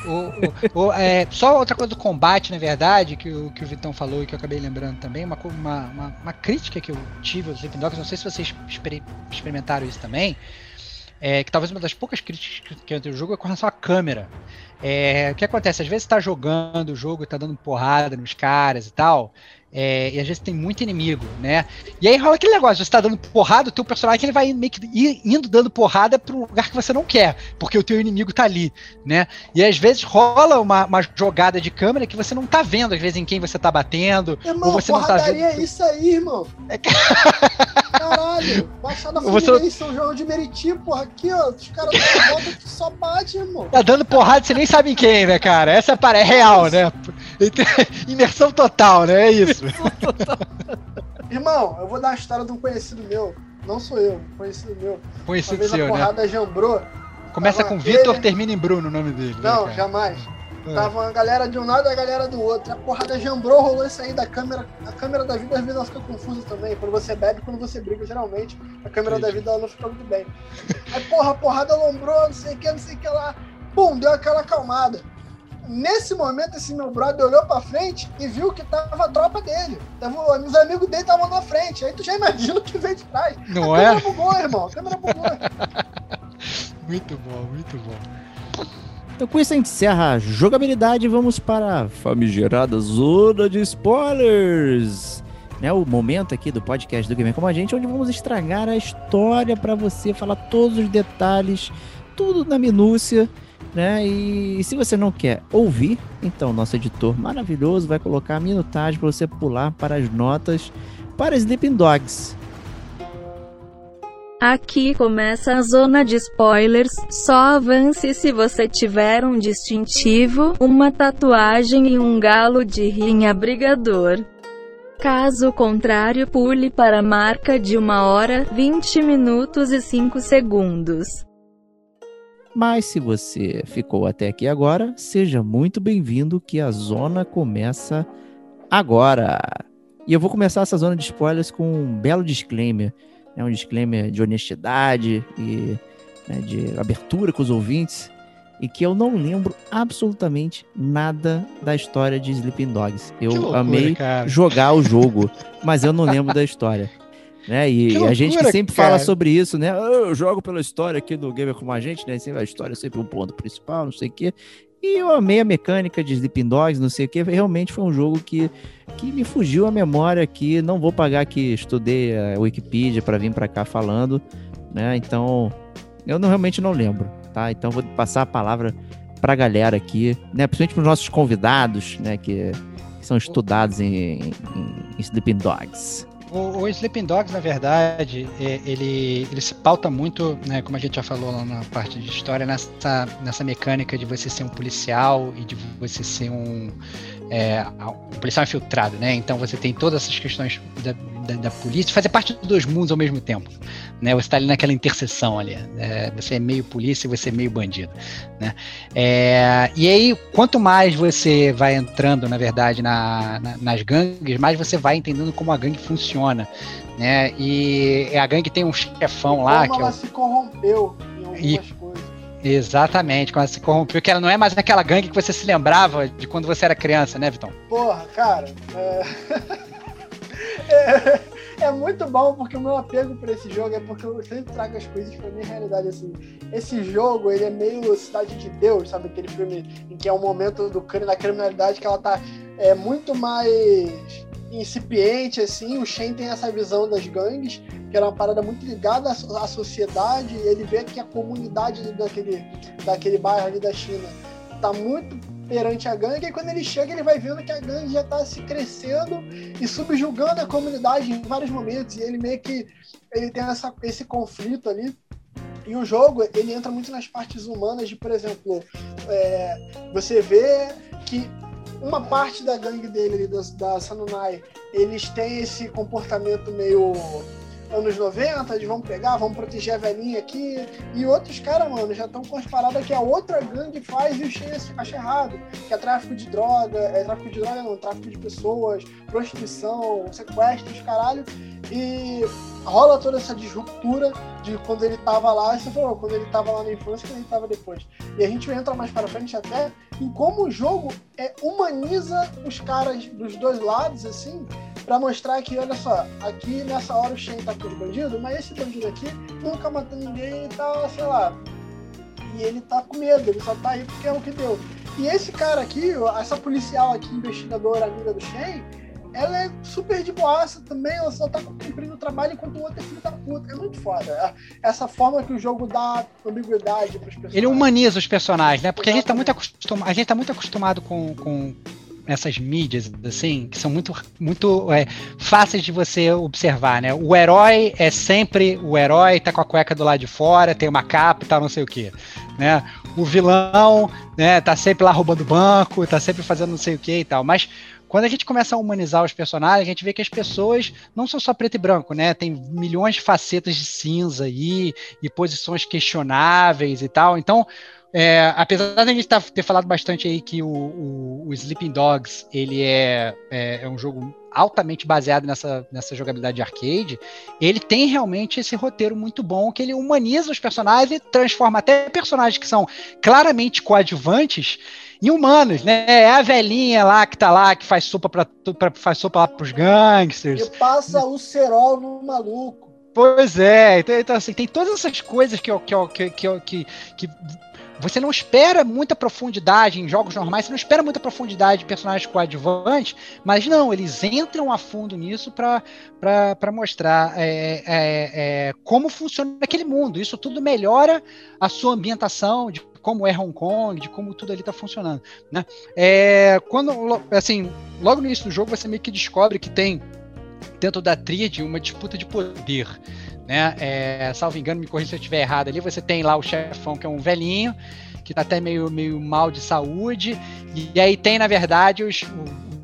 O, o, o, é, só outra coisa do combate, na verdade, que o, que o Vitão falou e que eu acabei lembrando também, uma, uma, uma, uma crítica que eu tive aos Sleeping Dogs, não sei se vocês experimentaram isso também, é, que talvez uma das poucas críticas que eu tenho no jogo é com relação à câmera. É, o que acontece? Às vezes está jogando o jogo, está dando porrada nos caras e tal, É, e às vezes tem muito inimigo, né? E aí rola aquele negócio, você tá dando porrada, o teu personagem ele vai meio que indo dando porrada um lugar que você não quer, porque o teu inimigo tá ali, né? E às vezes rola uma, uma jogada de câmera que você não tá vendo, às vezes, em quem você tá batendo. Irmão, ou você não tá vendo. é isso aí, irmão. É... [LAUGHS] Caralho, Baixada Fluminense, São João de Meriti, porra, aqui, ó, os caras volta que só bate, irmão. Tá dando porrada, você nem sabe em quem, né, cara? Essa é, é real, né? [LAUGHS] Imersão total, né? É isso. [LAUGHS] Irmão, eu vou dar a história de um conhecido meu. Não sou eu, conhecido meu. Conhecido Uma vez seu, a porrada né? jambrou. Começa com Vitor, ele... termina em Bruno o nome dele. Né, não, né, jamais. É. Tava a galera de um lado e a galera do outro. A porrada jambrou, rolou isso aí da câmera. A câmera da vida às vezes ela fica confusa também. Quando você bebe, quando você briga, geralmente, a câmera Entendi. da vida ela não fica muito bem. Aí, porra, a porrada lombrou, não sei o que, não sei o que lá. Pum, deu aquela acalmada. Nesse momento, esse meu brother olhou pra frente e viu que tava a tropa dele. Tava, os amigos dele estavam na frente. Aí tu já imagina o que veio de trás. Não a é? câmera bugou, irmão. A câmera bugou. [LAUGHS] muito bom, muito bom. Então com isso a gente encerra a jogabilidade e vamos para a famigerada zona de spoilers. Né, o momento aqui do podcast do Gamer Como a Gente, onde vamos estragar a história para você, falar todos os detalhes, tudo na minúcia né? E, e, se você não quer ouvir, então nosso editor maravilhoso vai colocar a minutagem para você pular para as notas para Sleeping Dogs. Aqui começa a zona de spoilers. Só avance se você tiver um distintivo, uma tatuagem e um galo de rinha brigador. Caso contrário, pule para a marca de 1 hora, 20 minutos e 5 segundos. Mas se você ficou até aqui agora, seja muito bem-vindo que a zona começa agora. E eu vou começar essa zona de spoilers com um belo disclaimer, né? um disclaimer de honestidade e né, de abertura com os ouvintes, e que eu não lembro absolutamente nada da história de Sleeping Dogs. Eu loucura, amei cara. jogar o jogo, mas eu não lembro da história. [LAUGHS] Né? E loucura, a gente que sempre cara. fala sobre isso, né? Ah, eu jogo pela história aqui do Gamer como a gente, né? A história é sempre um ponto principal, não sei o quê. E eu amei a mecânica de Sleeping Dogs, não sei o que. Realmente foi um jogo que, que me fugiu a memória aqui. Não vou pagar que estudei a Wikipedia para vir para cá falando, né? Então, eu não, realmente não lembro, tá? Então vou passar a palavra para a galera aqui, né? Principalmente para os nossos convidados, né? Que, que são estudados em, em, em Sleeping Dogs. O, o, Sleeping Dogs, na verdade, é, ele, ele se pauta muito, né, como a gente já falou lá na parte de história, nessa, nessa mecânica de você ser um policial e de você ser um, é, um policial infiltrado, né? Então você tem todas essas questões da, da, da polícia, fazer parte dos dois mundos ao mesmo tempo, né? Você está ali naquela interseção ali, é, você é meio polícia e você é meio bandido, né? É, e aí, quanto mais você vai entrando, na verdade, na, na, nas gangues, mais você vai entendendo como a gangue funciona, né? E a gangue tem um chefão lá como que ela é o... se corrompeu em e... Exatamente, quando ela se corrompeu, que ela não é mais aquela gangue que você se lembrava de quando você era criança, né, Vitão? Porra, cara. É... [LAUGHS] é, é, muito bom porque o meu apego por esse jogo é porque eu sempre trago as coisas pra minha realidade. Assim, esse jogo, ele é meio Cidade de Deus, sabe? Aquele filme em que é um momento do crime, da criminalidade que ela tá é, muito mais incipiente, assim. O Shen tem essa visão das gangues, que era uma parada muito ligada à, sociedade. Ele vê que a comunidade daquele, daquele bairro ali da China tá muito perante a gangue, e quando ele chega, ele vai vendo que a gangue já está se crescendo e subjugando a comunidade em vários momentos. E ele meio que ele tem essa, esse conflito ali. E o jogo, ele entra muito nas partes humanas de, por exemplo, é, você vê que uma parte da gangue dele, da, da Sanunai, eles têm esse comportamento meio anos 90, de vamos pegar, vamos proteger a velhinha aqui. E outros caras, mano, já estão com as paradas que a outra gangue faz e o Shen acha errado. Que é tráfico de droga, é tráfico de droga não, tráfico de pessoas, prostituição, sequestros, caralho. E rola toda essa disruptura de quando ele tava lá, você falou, quando ele tava lá na infância e quando ele tava depois. E a gente entra mais para frente até em como o jogo é, humaniza os caras dos dois lados, assim, para mostrar que, olha só, aqui nessa hora o Shen tá com os bandidos, mas esse bandido aqui nunca matou ninguém e tá, sei lá. E ele tá com medo, ele só tá aí porque é o que deu. E esse cara aqui, essa policial aqui, investigadora amiga do Shen, ela é super de boaça também, ela só tá cumprindo o trabalho enquanto o outro é filho da puta. É muito foda. Essa forma que o jogo dá ambiguidade pros personagens. Ele humaniza os personagens, né? Porque a gente tá muito acostumado, a gente tá muito acostumado com, com essas mídias, assim, que são muito, muito é, fáceis de você observar, né? O herói é sempre o herói, tá com a cueca do lado de fora, tem uma capa e tal, não sei o quê. Né? O vilão, né, tá sempre lá roubando banco, tá sempre fazendo não sei o que e tal. Mas quando a gente começa a humanizar os personagens, a gente vê que as pessoas não são só preto e branco, né? Tem milhões de facetas de cinza aí, e posições questionáveis e tal. Então, é, apesar da gente tá, ter falado bastante aí que o, o, o Sleeping Dogs ele é, é, é, um jogo altamente baseado nessa, nessa jogabilidade de arcade, ele tem realmente esse roteiro muito bom que ele humaniza os personagens e transforma até personagens que são claramente coadjuvantes em humanos, né? É a velhinha lá que tá lá, que faz sopa para faz sopa lá pros gangsters. E passa o cerol no maluco. Pois é, então, então, assim, tem todas essas coisas que, que, que, que, que você não espera muita profundidade em jogos normais, você não espera muita profundidade de personagens coadjuvantes, mas não, eles entram a fundo nisso para mostrar é, é, é, como funciona aquele mundo. Isso tudo melhora a sua ambientação, de como é Hong Kong, de como tudo ali está funcionando. Né? É, quando, assim, logo no início do jogo, você meio que descobre que tem dentro da tríade uma disputa de poder né? É, salvo engano, me corrija se eu estiver errado ali, você tem lá o chefão que é um velhinho, que tá até meio, meio mal de saúde, e aí tem, na verdade, os,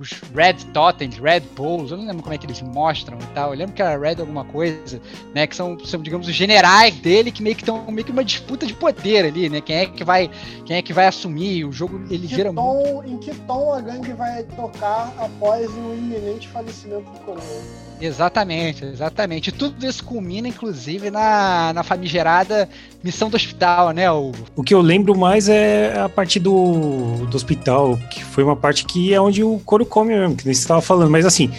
os Red Totems, Red Bulls, eu não lembro como é que eles mostram e tal, eu lembro que era Red alguma coisa, né, que são, são digamos, os generais dele que meio que estão meio que uma disputa de poder ali, né, quem é que vai, quem é que vai assumir, o jogo ele que gera tom, muito... Em que tom a gangue vai tocar após o iminente falecimento do coroa? Exatamente, exatamente. Tudo isso culmina, inclusive, na, na famigerada missão do hospital, né, Hugo? O que eu lembro mais é a parte do, do hospital, que foi uma parte que é onde o couro come mesmo, que você estava falando, mas assim,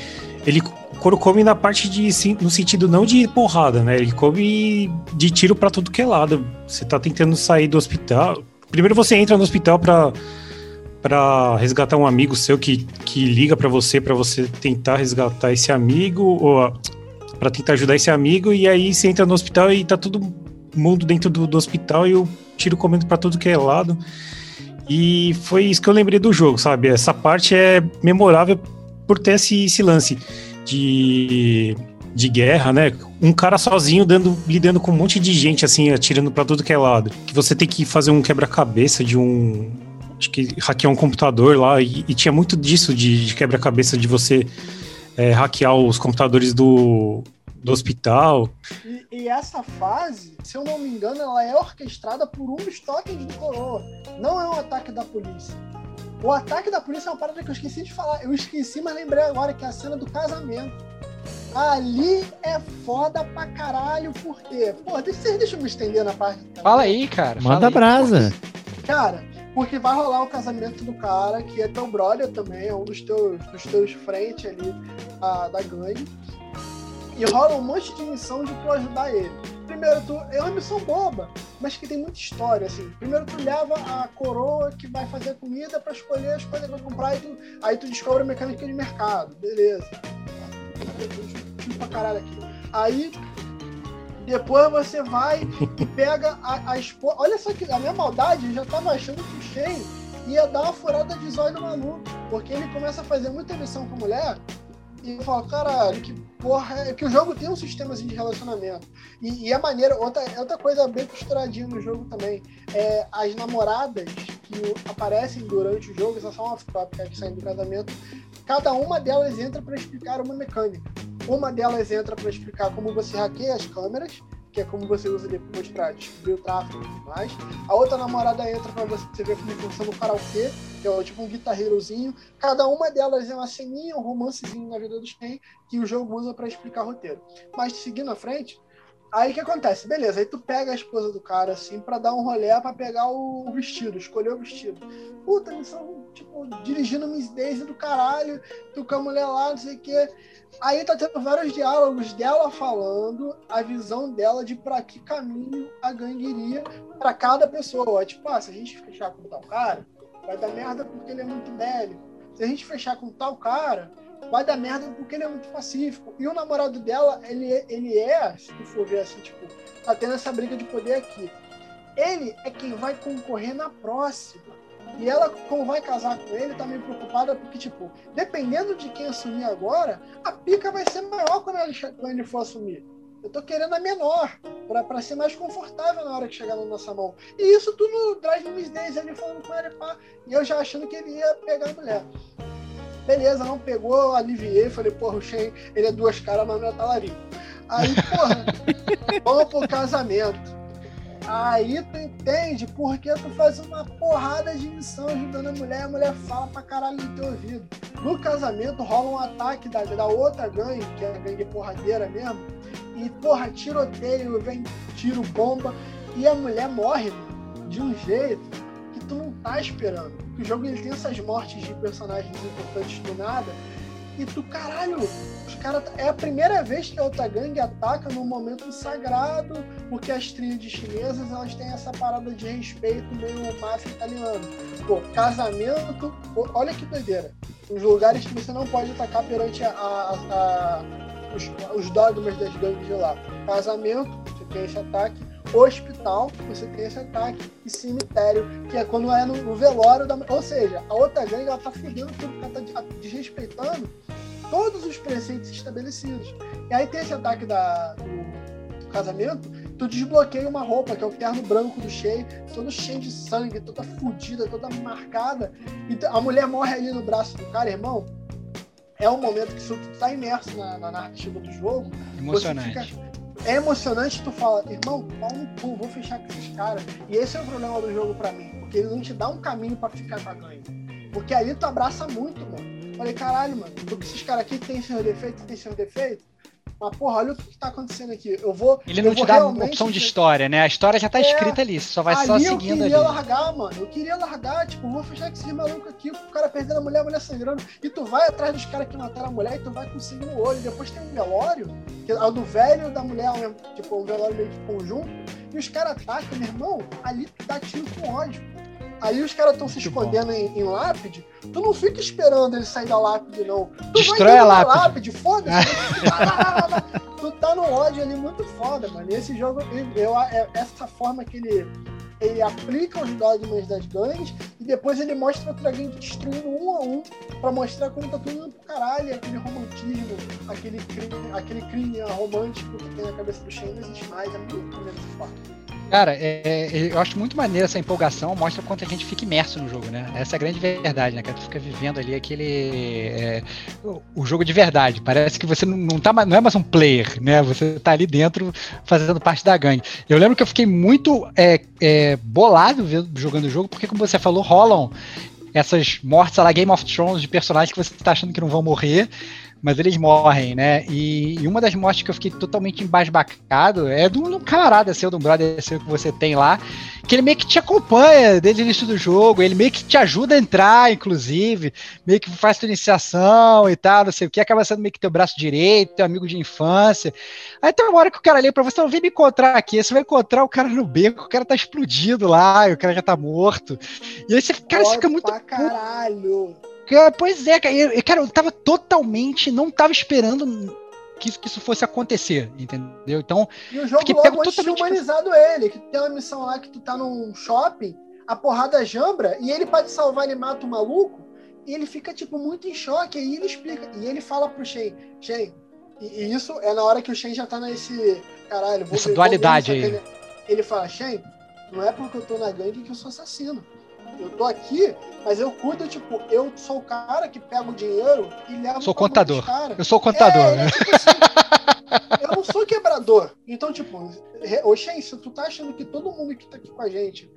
ele couro come na parte de no sentido não de porrada, né? Ele come de tiro para tudo que é lado. Você tá tentando sair do hospital. Primeiro você entra no hospital para para resgatar um amigo seu que, que liga para você para você tentar resgatar esse amigo ou para tentar ajudar esse amigo e aí você entra no hospital e tá todo mundo dentro do, do hospital e o tiro comendo para tudo que é lado. E foi isso que eu lembrei do jogo, sabe? Essa parte é memorável por ter esse, esse lance de, de guerra, né? Um cara sozinho dando, lidando com um monte de gente, assim, atirando para tudo que é lado. Que você tem que fazer um quebra-cabeça de um, acho que hackear um computador lá, e, e tinha muito disso de, de quebra-cabeça de você é, hackear os computadores do, do hospital. E, e, essa fase, se eu não me engano, ela é orquestrada por um dos toques do coroa. Não é um ataque da polícia. O ataque da polícia é uma parada que eu esqueci de falar. Eu esqueci, mas lembrei agora que é a cena do casamento. Ali é foda pra caralho, por quê? Pô, deixa, deixa eu me estender na parte. Fala aí, cara. Manda brasa. Cara, porque vai rolar o casamento do cara, que é teu brother também, é um dos teus, dos teus frentes ali a, da gangue. E rola um monte de missão de tu ajudar ele. Primeiro, tu, é uma missão boba, mas que tem muita história, assim. Primeiro, tu leva a coroa que vai fazer a comida para escolher as coisas que vai comprar, e tu, aí tu descobre a mecânica de mercado. Beleza. Pra caralho aqui. Aí depois você vai e pega a, a esposa. Olha só que a minha maldade, já tava achando que o Shane ia dar uma furada de zóio no maluco. Porque ele começa a fazer muita missão com a mulher e eu falo, caralho, que porra é. Que o jogo tem um sistema assim, de relacionamento. E, e a maneira, outra, outra coisa bem costuradinha no jogo também, é as namoradas que aparecem durante o jogo, essas são off-top, que saem do casamento, cada uma delas entra para explicar uma mecânica. Uma delas entra para explicar como você hackeia as câmeras, que é como você usa depois para descobrir o tráfego e tudo mais. A outra namorada entra para você ver como funciona o karaokê, que é tipo um guitarreirozinho. Cada uma delas é uma ceninha, um romancezinho na vida dos Ken, que o jogo usa para explicar roteiro. Mas seguindo à frente, Aí o que acontece? Beleza, aí tu pega a esposa do cara, assim, pra dar um rolê pra pegar o vestido, escolher o vestido. Puta, eles são, tipo, dirigindo Miss Daisy do caralho, tu com a mulher lá, não sei o quê. Aí tá tendo vários diálogos dela falando a visão dela de pra que caminho a gangue iria pra cada pessoa. Tipo, ah, se a gente fechar com tal cara, vai dar merda porque ele é muito velho. Se a gente fechar com tal cara, vai dar merda porque ele é muito pacífico. E o namorado dela, ele, ele é, se tu for ver assim, tipo, tá tendo essa briga de poder aqui. Ele é quem vai concorrer na próxima. E ela, como vai casar com ele, tá meio preocupada porque, tipo, dependendo de quem assumir agora, a pica vai ser maior quando ele, quando ele for assumir. Eu tô querendo a menor, para ser mais confortável na hora que chegar na nossa mão. E isso tudo Drive Miss Days, ele falando com ele, pá, e eu já achando que ele ia pegar a mulher. Beleza, não pegou, aliviei, falei, porra, o Shane, ele é duas caras, mas não é talarico. Aí, porra, [LAUGHS] vamos pro casamento. Aí tu entende porque tu faz uma porrada de missão ajudando a mulher, a mulher fala pra caralho no teu ouvido. No casamento rola um ataque da, da outra gangue, que é a gangue porradeira mesmo, e porra, tiroteio, vem tiro, bomba, e a mulher morre de um jeito que tu não tá esperando. o jogo ele tem essas mortes de personagens importantes do nada, e tu, caralho, os caras. É a primeira vez que a outra gangue ataca num momento sagrado, porque as tríades chinesas elas têm essa parada de respeito meio máfia italiano. Pô, casamento. Pô, olha que doideira. Os lugares que você não pode atacar perante a, a, a os, os dogmas das gangues de lá. Casamento, você tem esse ataque hospital, você tem esse ataque, e cemitério, que é quando é no, no velório da. Ou seja, a outra gangue ela tá fudendo tudo, ela tá desrespeitando todos os preceitos estabelecidos. E aí tem esse ataque da, do, casamento, tu desbloqueia uma roupa, que é o terno branco do Shea, todo cheio de sangue, toda fodida, toda marcada. E a mulher morre ali no braço do cara, irmão. É um momento que se tu tá imerso na, na narrativa do jogo, Emocionante. Fica, é emocionante tu fala, irmão, pau no cu, vou fechar com esses caras. E esse é o problema do jogo para mim, porque ele não te dá um caminho para ficar com a gangue. Porque ali tu abraça muito, mano. Falei, caralho, mano, porque esses caras aqui tem seus defeitos, tem seus defeitos. Mas, porra, olha o que tá acontecendo aqui. Eu vou. Ele não te dá opção de história, né? A história já tá é, escrita ali, você só vai só seguindo ali. Eu queria largar, mano. Eu queria largar, tipo, vou fechar com esses malucos aqui, o cara perdendo a mulher, a mulher sangrando. E tu vai atrás dos caras que mataram a mulher e tu vai conseguir no olho. Depois tem um velório, que é o do velho da mulher, tipo, um velório meio de conjunto. E os caras atacam, meu irmão, ali tu dá tiro com ódio. Aí os caras estão se escondendo em, em, lápide. Tu não fica esperando ele sair da lápide, não. Tu Destrói a lápide. lápide foda-se. [LAUGHS] tu tá no ódio ali muito foda, mano. E esse jogo, eu, é, essa forma que ele, ele aplica os dogmas das gangues e depois ele mostra outra gangue destruindo um a um pra mostrar como tá tudo indo pro caralho. Aquele romantismo, aquele crime, aquele crime romântico que tem na cabeça do Shane não existe mais. É muito essa parte. Cara, é, é, eu acho muito maneiro essa empolgação, mostra quanto a gente fica imerso no jogo, né? Essa é a grande verdade, né? Que tu fica vivendo ali aquele. É, o jogo de verdade. Parece que você não, não, tá, não é mais um player, né? Você tá ali dentro fazendo parte da gangue. Eu lembro que eu fiquei muito é, é, bolado jogando o jogo, porque, como você falou, rolam essas mortes lá Game of Thrones de personagens que você tá achando que não vão morrer mas eles morrem, né? E, e, uma das mortes que eu fiquei totalmente embasbacado é de um, camarada seu, de um brother seu que você tem lá, que ele meio que te acompanha desde o início do jogo, ele meio que te ajuda a entrar, inclusive, meio que faz tua iniciação e tal, não sei o que, acaba sendo meio que teu braço direito, teu amigo de infância. Aí tem uma hora que o cara ali pra você, não vem me encontrar aqui, você vai encontrar o cara no beco, o cara tá explodido lá, o cara já tá morto. E aí você, cara, você fica muito. Pra caralho! Pois é, cara, cara, eu tava totalmente, não tava esperando que isso, que isso fosse acontecer, entendeu? Então, e o jogo logo pego totalmente humanizado ele, que tem uma missão lá que tu tá num shopping, a porrada jambra, e ele pode salvar, ele mata o maluco, e ele fica, tipo, muito em choque, aí ele explica, e ele fala pro Shen, Shen, e, isso é na hora que o Shen já tá nesse, caralho, vou Essa dualidade vou aí. Ele, ele fala, Shen, não é porque eu tô na gangue que eu sou assassino eu tô aqui, mas eu cuido, tipo, eu sou o cara que pega o dinheiro e leva Sou contador. Eu sou contador, é, né? É, tipo assim, eu não sou quebrador. Então, tipo, oxê, se tu tá achando que todo mundo que tá aqui com a gente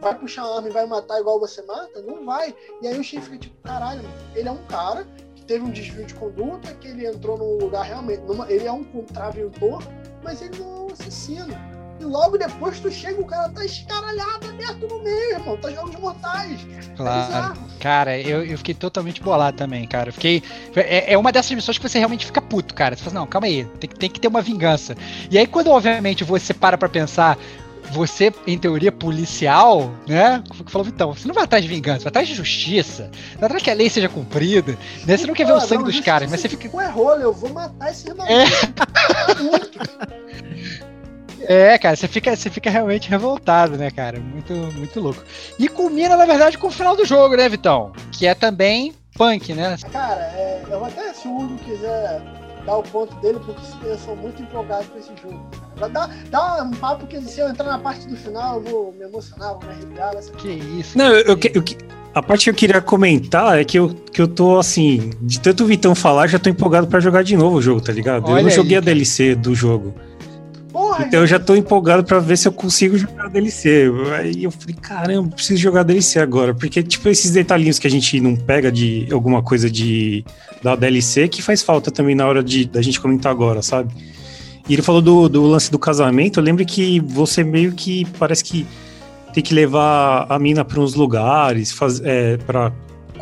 vai puxar arma e vai matar igual você mata, não vai. E aí o Shen fica tipo, caralho, ele é um cara que teve um desvio de conduta, que ele entrou num lugar realmente. Numa, ele é um contraventor, mas ele não é um assassino. E logo depois tu chega, o cara tá escaralhado, aberto no meio, irmão. Tá jogos mortais. É claro. É cara, eu, eu fiquei totalmente bolado também, cara. Eu fiquei. É, é uma dessas missões que você realmente fica puto, cara. Você fala, não, calma aí, tem, tem que ter uma vingança. E aí, quando obviamente você para pra pensar você, em teoria policial, né? Como falou Vitão, você não vai atrás de vingança, vai atrás de justiça, vai atrás que a lei seja cumprida. Né? Você não quer ver o sangue dos caras, mas você fica. Ué, rola, eu vou matar esse é. [LAUGHS] É, cara, você fica, você fica realmente revoltado, né, cara? Muito, muito louco. E culmina, na verdade, com o final do jogo, né, Vitão? Que é também punk, né? Cara, é, eu até se o Hugo quiser dar o ponto dele, porque eu sou muito empolgado com esse jogo. Dá, dá um papo que se eu entrar na parte do final, eu vou me emocionar, vou me arrepiar. Essa... Que isso. Não, eu, eu, eu, a parte que eu queria comentar é que eu, que eu tô assim, de tanto o Vitão falar, já tô empolgado para jogar de novo o jogo, tá ligado? Olha eu não joguei aí, a DLC do jogo. Porra, então eu já tô empolgado para ver se eu consigo jogar a DLC. Aí eu falei, caramba, preciso jogar a DLC agora. Porque, tipo, esses detalhinhos que a gente não pega de alguma coisa de da DLC que faz falta também na hora de da gente comentar agora, sabe? E ele falou do, do lance do casamento. Eu lembro que você meio que parece que tem que levar a mina para uns lugares, faz, é, para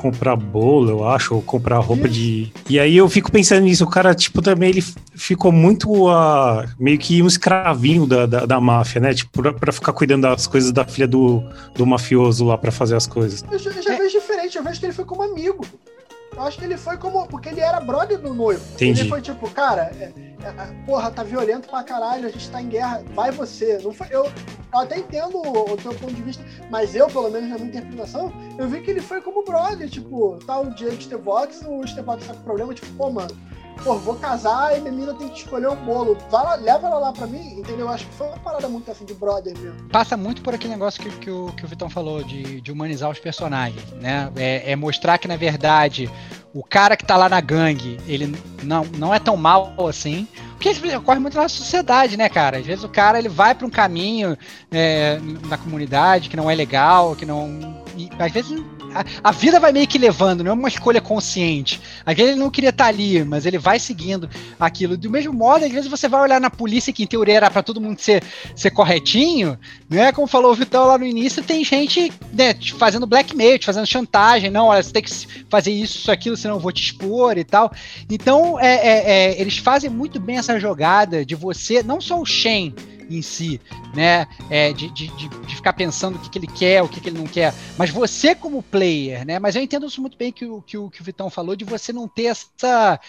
comprar bolo, eu acho, ou comprar roupa de. E aí eu fico pensando nisso, o cara, tipo, também ele ficou muito uh, meio que um escravinho da, da, da máfia, né? Tipo, pra, pra, ficar cuidando das coisas da filha do, do mafioso lá para fazer as coisas. Eu já, eu já é. vejo diferente, eu vejo que ele foi como amigo. Eu acho que ele foi como. Porque ele era brother do noivo. Entendi. Ele foi tipo, cara, é, é, porra, tá violento pra caralho, a gente tá em guerra, vai você. Não foi, eu, eu até entendo o, o teu ponto de vista, mas eu, pelo menos na minha interpretação, eu vi que ele foi como brother, tipo, tá o Diego Stevox, o Stevox tá com problema, tipo, pô, mano, pô, vou casar e minha menina tem que escolher um bolo. Lá, leva ela lá pra mim, entendeu? Acho que foi uma parada muito assim de brother mesmo. Passa muito por aquele negócio que, que, o, que o Vitão falou, de, de humanizar os personagens, né? É, é, mostrar que, na verdade, o cara que tá lá na gangue, ele não, não é tão mal assim. Porque ocorre muito na sociedade, né, cara? Às vezes o cara ele vai para um caminho é, na comunidade que não é legal, que não. E, às vezes a, a, vida vai meio que levando, não é uma escolha consciente. Às vezes ele não queria estar tá ali, mas ele vai seguindo aquilo. Do mesmo modo, às vezes você vai olhar na polícia, que em teoria era para todo mundo ser, ser corretinho, né? Como falou o Vitão lá no início, tem gente né, fazendo blackmail, fazendo chantagem. Não, olha, você tem que fazer isso, isso, aquilo, senão eu vou te expor e tal. Então, é, é, é, eles fazem muito bem essa jogada de você, não só o Shen em si, né? É, de, de, de, ficar pensando o que, que ele quer, o que, que ele não quer. Mas você como player, né? Mas eu entendo isso muito bem que o, que o, que o Vitão falou, de você não ter essa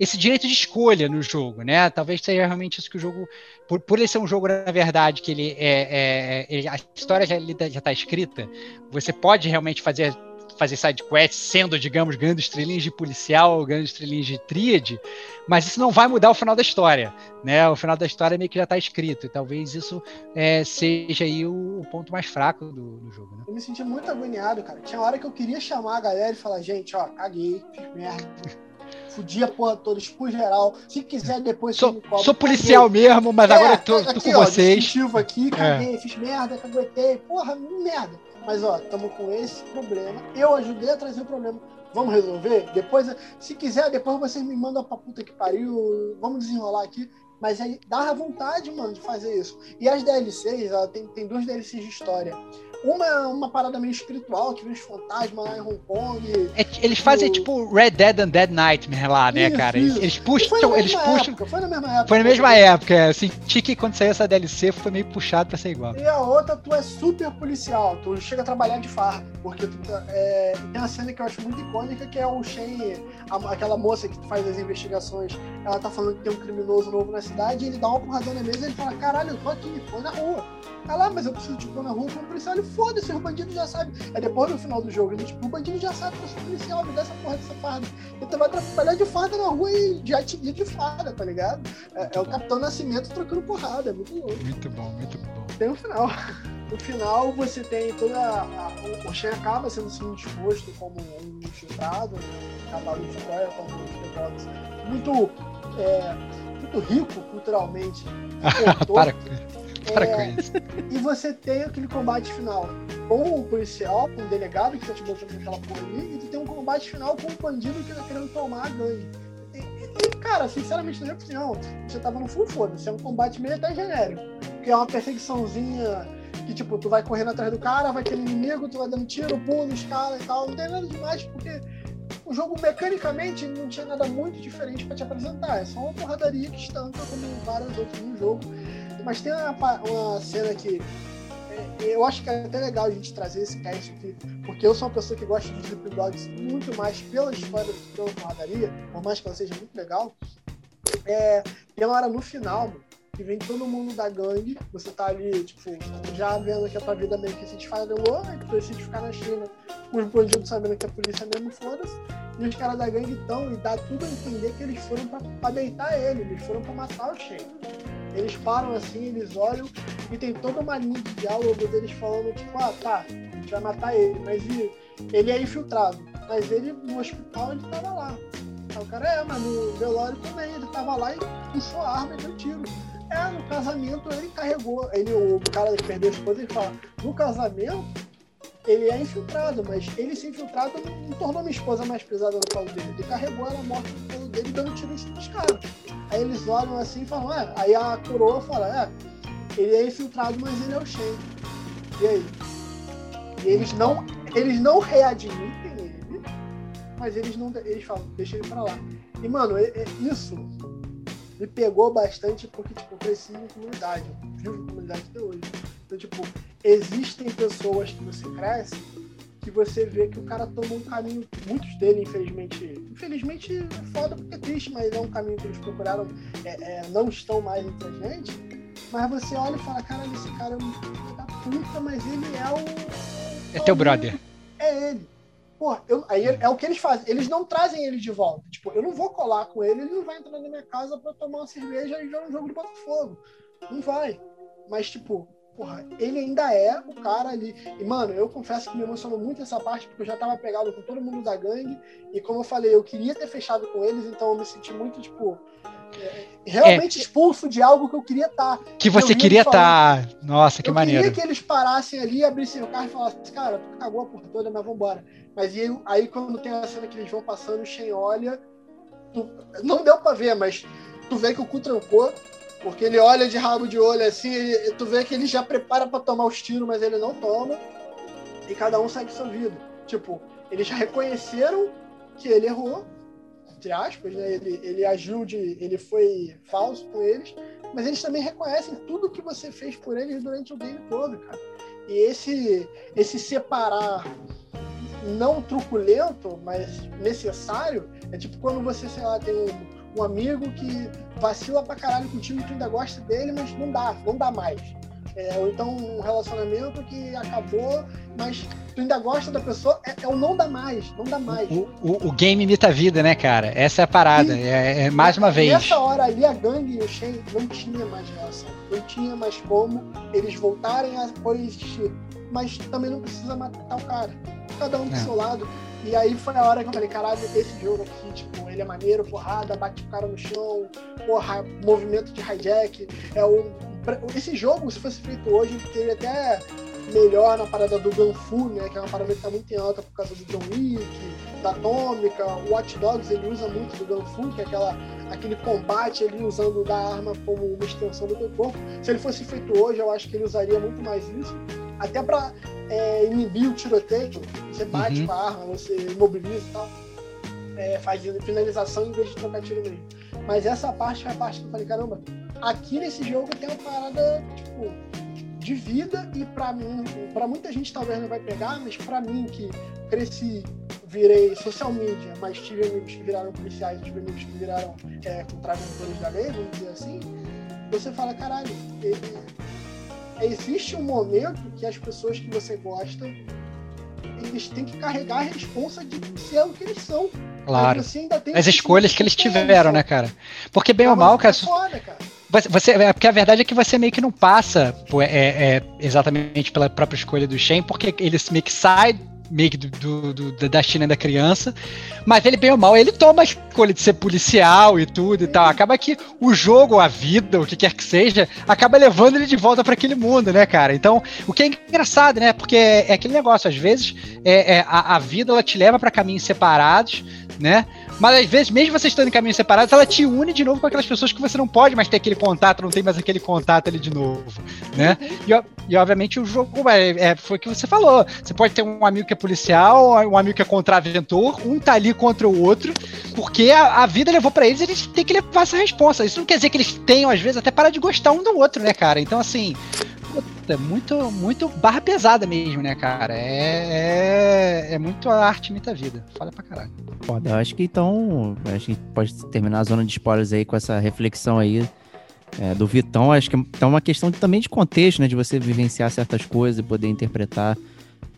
esse direito de escolha no jogo, né? Talvez seja realmente isso que o jogo, por, por ele ser um jogo na verdade que ele é, é ele, a história já está escrita, você pode realmente fazer fazer side quests sendo, digamos, ganhando estrelinhas de policial, ganhando estrelinhas de tríade, mas isso não vai mudar o final da história, né? O final da história meio que já está escrito, e talvez isso é, seja aí o, o, ponto mais fraco do, do jogo, né? Eu me senti muito agoniado, cara. Tinha hora que eu queria chamar a galera e falar, gente, ó, caguei, fiz merda. [LAUGHS] Fudi a porra toda, expus geral. Se quiser, depois sou, cobra, Sou policial caguei. mesmo, mas é, agora eu tô, aqui, tô com ó, vocês. aqui, caguei, é. fiz merda, caguetei. Porra, merda. Mas ó, estamos com esse problema. Eu ajudei a trazer o problema. Vamos resolver? Depois, se quiser, depois vocês me mandam pra puta que pariu. Vamos desenrolar aqui. Mas aí dá vontade, mano, de fazer isso. E as DLCs, ela tem, tem duas DLCs de história. Uma é uma parada meio espiritual, que vem os fantasmas lá em Hong Kong. É, eles fazem o... tipo Red Dead and Dead Nightmare lá, né, isso, cara? Eles, eles puxam. Eles puxam. Época, foi na mesma época. Foi na mesma época. É. Senti que quando saiu essa DLC foi meio puxado pra ser igual. E a outra, tu é super policial. Tu chega a trabalhar de farra. Porque tu, tá, é, tem uma cena que eu acho muito icônica, que é o Shane, aquela moça que faz as investigações. Ela tá falando que tem um criminoso novo na cidade, e ele dá uma porradão na mesa e ele fala: caralho, eu tô aqui, foi na rua. Ah lá, mas eu preciso te pôr na rua como policial. Ele foda-se, o bandido já sabe. É depois no final do jogo, ele, tipo, o bandido já sabe que eu sou policial, me dá essa porra dessa farda. Então vai trabalhar de farda na rua e já te de farda, tá ligado? É, é, o Capitão Nascimento trocando porrada, é muito louco. Muito bom, muito bom. Tem o um final. No final você tem toda. A, o Shen acaba sendo assim, disposto como um infiltrado, um cavalo de Troia, como um muito, é, muito rico culturalmente. [LAUGHS] Para para é, com isso. E você tem aquele combate final com o policial, com o delegado que tá te botando naquela porra ali, e tu tem um combate final com o bandido que tá querendo tomar a gangue. E, e, cara, sinceramente, na minha opinião, você tava no full foda-se. É um combate meio até genérico. Que é uma perseguiçãozinha que, tipo, tu vai correndo atrás do cara, vai ter inimigo, tu vai dando tiro, pulo, escala e tal. Não tem nada demais, porque o jogo mecanicamente não tinha nada muito diferente para te apresentar. É só uma porradaria que estanca como vários outros no jogo. Mas tem uma, uma cena que é, eu acho que é até legal a gente trazer esse cast aqui, porque eu sou uma pessoa que gosta de Sleeping Dogs muito mais pela história do que pela porradaria, por mais que ela seja muito legal. É, tem uma hora no final, mano, que vem todo mundo da gangue, você tá ali, tipo, já vendo que a tua vida meio que se desfadelou, né, que tu decide ficar na China, os bandidos sabendo que a polícia mesmo foda-se, e os caras da gangue estão, e dá tudo a entender que eles foram pra, pra deitar ele, eles foram pra matar o Shane. Eles param assim, eles olham, e tem toda uma linha de diálogo deles falando, tipo, ah, tá, a gente vai matar ele, mas e, ele é infiltrado, mas ele, no hospital, ele tava lá. Aí o cara, é, mas no velório também, ele tava lá e puxou a arma e deu tiro. É, no casamento ele carregou. Ele, o cara que perdeu a esposa, ele fala, no casamento ele é infiltrado, mas ele se infiltrado não, tornou minha esposa mais pesada no colo dele. Ele carregou ela morta no colo dele dando tiro nos caras. Aí eles olham assim e falam, é, aí a coroa fala, é, ele é infiltrado, mas ele é o Shen. E aí? E eles não, eles não readmitem ele, mas eles não eles falam, deixa ele pra lá. E, mano, isso me pegou bastante porque, tipo, eu cresci em comunidade, eu vivo em comunidade até hoje. Então, tipo, existem pessoas que você cresce que você vê que o cara toma um caminho, muitos dele, infelizmente, infelizmente é foda porque é triste, mas é um caminho que eles procuraram, é, é, não estão mais entre a gente. Mas você olha e fala, cara, esse cara é um filho da puta, mas ele é o. É teu brother. É ele. Pô, eu, aí é o que eles fazem. Eles não trazem ele de volta. Tipo, eu não vou colar com ele, ele não vai entrar na minha casa para tomar uma cerveja e jogar um jogo de Botafogo. Não vai. Mas, tipo, porra, ele ainda é o cara ali. E, mano, eu confesso que me emocionou muito essa parte, porque eu já tava pegado com todo mundo da gangue. E como eu falei, eu queria ter fechado com eles, então eu me senti muito, tipo, é, realmente é, expulso de algo que eu queria estar. Tá. Que você queria estar. Tá. Nossa, que eu maneiro. Eu queria que eles parassem ali, abrissem o carro e falassem, cara, tu cagou a porra toda, mas vambora. Mas aí, aí quando tem a cena que eles vão passando, o Shen olha. Tu, não deu pra ver, mas tu vê que o cu trancou. Porque ele olha de rabo de olho assim, ele, tu vê que ele já prepara para tomar os tiros, mas ele não toma. E cada um segue sua vida. Tipo, eles já reconheceram que ele errou, entre aspas, né? Ele, ele agiu de. ele foi falso com eles, mas eles também reconhecem tudo que você fez por eles durante o game todo, cara. E esse, esse separar não truculento, mas necessário, é tipo quando você, sei lá, tem um, um amigo que vacila pra caralho contigo e tu ainda gosta dele, mas não dá, não dá mais. É, ou então um relacionamento que acabou, mas tu ainda gosta da pessoa, é, é o não dá mais, não dá mais. O, o, o game imita a vida, né, cara? Essa é a parada. é, é, mais uma vez. Nessa hora ali, a gangue e o Shen não tinha mais relação. Não tinha mais como eles voltarem a coexistir. Mas também não precisa matar o cara cada um do é. seu lado. E aí foi a hora que eu falei, caralho, esse jogo aqui, tipo, ele é maneiro, porrada, bate o cara no chão, porra, movimento de hijack. É o, esse jogo, se fosse feito hoje, ele teria até melhor na parada do Gunfu, né? Que é uma parada que tá muito em alta por causa do John Wick, da Atômica. O Watch Dogs ele usa muito do Gunfu, que é aquela, aquele combate ali usando da arma como uma extensão do teu corpo. Se ele fosse feito hoje, eu acho que ele usaria muito mais isso. Até para é, inibir o tiroteio, você bate uhum. com a arma, você imobiliza e tal. É, faz finalização em vez de trocar tiro mesmo. Mas essa parte foi a parte que eu falei, caramba, aqui nesse jogo tem uma parada, tipo, de vida e para mim, para muita gente talvez não vai pegar, mas para mim que cresci, virei social media, mas tive amigos que viraram policiais, tive amigos que viraram é, contraventores da lei, vamos dizer assim, você fala, caralho, ele, existe um momento que as pessoas que você gosta eles têm que carregar a responsa de ser o que eles são. Claro. As escolhas que eles tiveram, né, cara? Porque bem ou mal, cara, é foda, cara. Você, é, porque a verdade é que você meio que não passa é, é, exatamente pela própria escolha do Shen, porque ele meio que sai meio que do, do, do, da China da criança, mas ele, bem ou mal, ele toma a escolha de ser policial e tudo e tal. Acaba que o jogo, a vida, o que quer que seja, acaba levando ele de volta para aquele mundo, né, cara? Então, o que é engraçado, né? Porque é, aquele negócio, às vezes, é, é a, a, vida ela te leva para caminhos separados, né? Mas às vezes, mesmo vocês estando em caminhos separados, ela te une de novo com aquelas pessoas que você não pode mais ter aquele contato, não tem mais aquele contato ali de novo, né? E, e obviamente o jogo é, é, foi o que você falou. Você pode ter um amigo que é policial, um amigo que é contraventor, um tá ali contra o outro, porque a, a vida levou para eles, eles têm que levar essa resposta. Isso não quer dizer que eles tenham, às vezes, até parar de gostar um do outro, né, cara? Então, assim, é muito, muito barra pesada mesmo, né, cara? É, é, é muito a arte imita a vida. Fala pra caralho. Foda, eu acho que então. Acho que pode terminar a zona de spoilers aí com essa reflexão aí é, do Vitão. Acho que é uma questão também de contexto, né? De você vivenciar certas coisas e poder interpretar.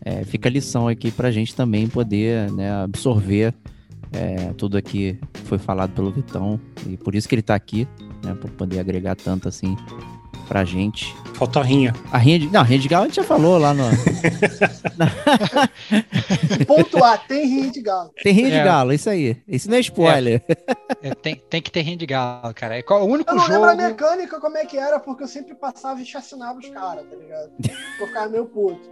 É, fica a lição aqui pra gente também poder né, absorver é, tudo aqui que foi falado pelo Vitão. E por isso que ele tá aqui, né? Pra poder agregar tanto assim pra gente. Falta a rinha. A rinha de. Não, a rinha de galo a gente já falou lá no. [LAUGHS] [LAUGHS] Ponto A, tem rinha de galo. Tem rinha de é. galo, isso aí. Isso não é spoiler. É. É, tem, tem que ter rinha de galo, cara. É o único eu não jogo. lembro a mecânica como é que era, porque eu sempre passava e chacinava os caras, tá ligado? [LAUGHS] Eu ficava meio puto.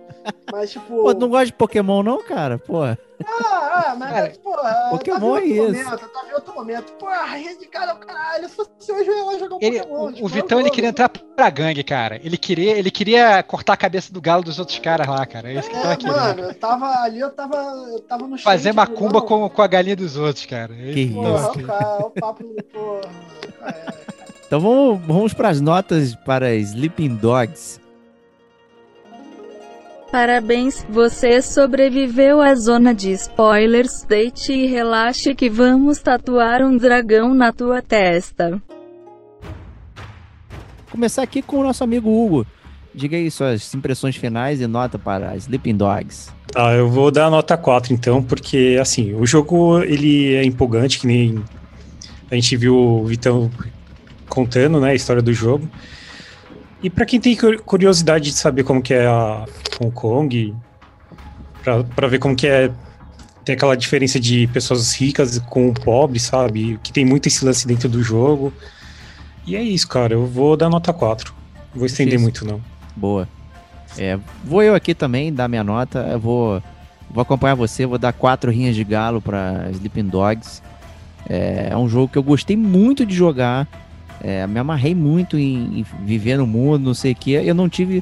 Mas, tipo. Pô, tu não gosta de Pokémon, não, cara? Pô. Ah, ah mas, cara, porra. Pokémon é isso. Momento, tava em outro momento. Porra, de cara, caralho. Se fosse hoje eu ia jogar um ele, Pokémon. O, tipo, o Vitão, ele queria entrar pra gangue, cara. Ele queria, ele queria cortar a cabeça do galo dos outros caras lá, cara. É isso que é, tava querendo. Mano, eu tava ali, eu tava, eu tava no Fazer macumba com, com a galinha dos outros, cara. É que porra, isso. Cara, o papo do porra. É. Então vamos, vamos para as notas para Sleeping Dogs. Parabéns, você sobreviveu à zona de spoilers. Deite e relaxe que vamos tatuar um dragão na tua testa. Começar aqui com o nosso amigo Hugo. Diga aí suas impressões finais e nota para Sleeping Dogs. Tá, eu vou dar nota 4 então, porque assim, o jogo ele é empolgante, que nem a gente viu o Vitão contando, né, a história do jogo. E para quem tem curiosidade de saber como que é a Hong Kong, para ver como que é tem aquela diferença de pessoas ricas com pobres, sabe? Que tem muito esse lance dentro do jogo. E é isso, cara. Eu vou dar nota 4. Não vou estender muito, não. Boa. É, vou eu aqui também dar minha nota. Eu vou, vou acompanhar você. Vou dar quatro rinhas de galo para Sleeping Dogs. É, é um jogo que eu gostei muito de jogar. É, me amarrei muito em, em, viver no mundo, não sei o que. Eu não tive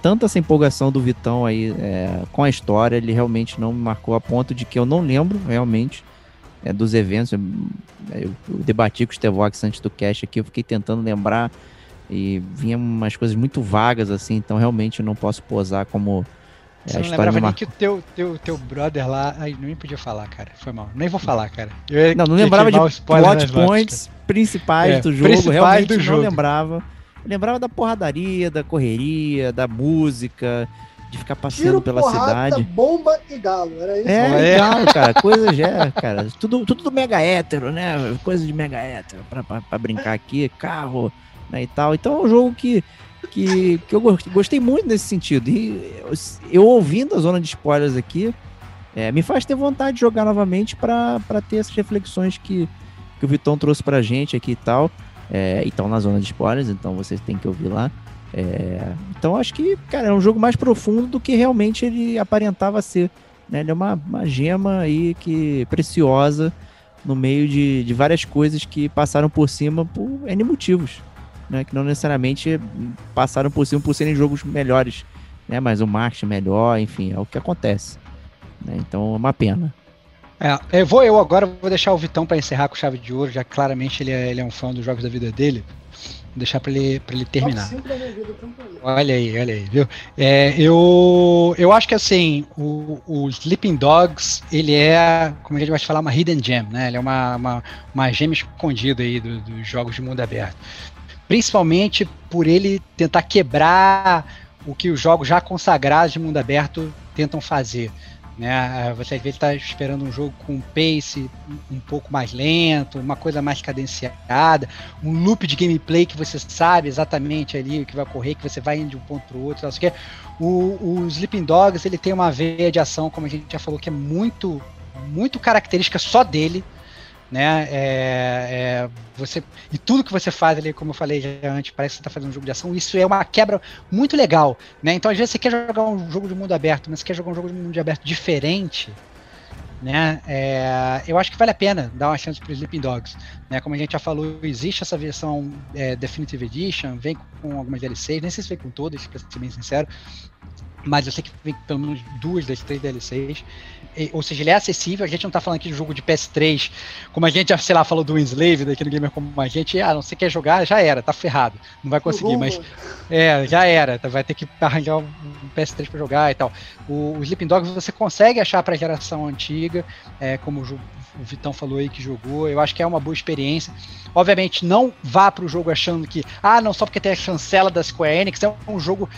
tanta essa empolgação do Vitão aí é, com a história. Ele realmente não me marcou a ponto de que eu não lembro realmente é, dos eventos. Eu, eu, debati com o Stevox antes do cast aqui, eu fiquei tentando lembrar e vinha umas coisas muito vagas assim, então realmente eu não posso posar como você não lembrava nem que o teu, teu, teu brother lá. Ai, nem podia falar, cara. Foi mal. Nem vou falar, cara. Eu não, não lembrava de plot points principais é, do jogo. Principais realmente do não jogo. lembrava. Eu lembrava da porradaria, da correria, da música, de ficar passeando Tiro, pela porrada, cidade. bomba e galo, era isso? É, é. galo, cara. Coisa já, cara. Tudo, tudo do mega hétero, né? Coisa de mega hétero pra, pra, pra brincar aqui, carro né, e tal. Então é um jogo que que, que eu gostei muito nesse sentido. E eu, eu ouvindo a zona de spoilers aqui, é, me faz ter vontade de jogar novamente para ter essas reflexões que, que o Vitão trouxe pra gente aqui e tal. É, então na zona de spoilers, então vocês têm que ouvir lá. É, então acho que, cara, é um jogo mais profundo do que realmente ele aparentava ser. Né? Ele é uma, uma gema aí que preciosa no meio de, de várias coisas que passaram por cima por N motivos né, que não necessariamente passaram por cima por serem jogos melhores, né, mas o marketing melhor, enfim, é o que acontece. Né, então é uma pena. É, eu vou eu agora vou deixar o Vitão para encerrar com chave de ouro, já que claramente ele é, ele é um fã dos jogos da vida dele. Vou deixar para ele, pra ele terminar. Olha aí, olha aí, viu? É, eu, eu acho que assim, o, o Sleeping Dogs, ele é, como a gente vai falar, uma hidden gem, né? Ele é uma, uma, uma gema escondida aí dos do jogos de mundo aberto principalmente por ele tentar quebrar o que os jogos já consagrados de mundo aberto tentam fazer. Né? Você às vezes está esperando um jogo com um pace um pouco mais lento, uma coisa mais cadenciada, um loop de gameplay que você sabe exatamente ali o que vai ocorrer, que você vai indo de um ponto para o outro. O, o Sleeping Dogs ele tem uma veia de ação, como a gente já falou, que é muito, muito característica só dele né? É, é, você e tudo que você faz ali, como eu falei já antes, parece que você está fazendo um jogo de ação. Isso é uma quebra muito legal, né? Então às vezes você quer jogar um jogo de mundo aberto, mas você quer jogar um jogo de mundo aberto diferente. né? É, eu acho que vale a pena dar uma chance para Sleeping Dogs. Né? Como a gente já falou, existe essa versão é, Definitive Edition, vem com algumas DLCs, nem sei se vem com todas, para ser bem sincero, mas eu sei que vem pelo menos duas das três DLCs. Ou seja, ele é acessível. A gente não está falando aqui de jogo de PS3, como a gente já, sei lá, falou do Enslave daqui no Gamer como a gente. Ah, não sei quer jogar, já era, tá ferrado. Não vai conseguir, mas. É, já era. Vai ter que arranjar um PS3 para jogar e tal. O, o Sleeping Dogs você consegue achar para a geração antiga, é, como o, o Vitão falou aí que jogou. Eu acho que é uma boa experiência. Obviamente, não vá para o jogo achando que, ah, não, só porque tem a chancela da Square Enix, é um jogo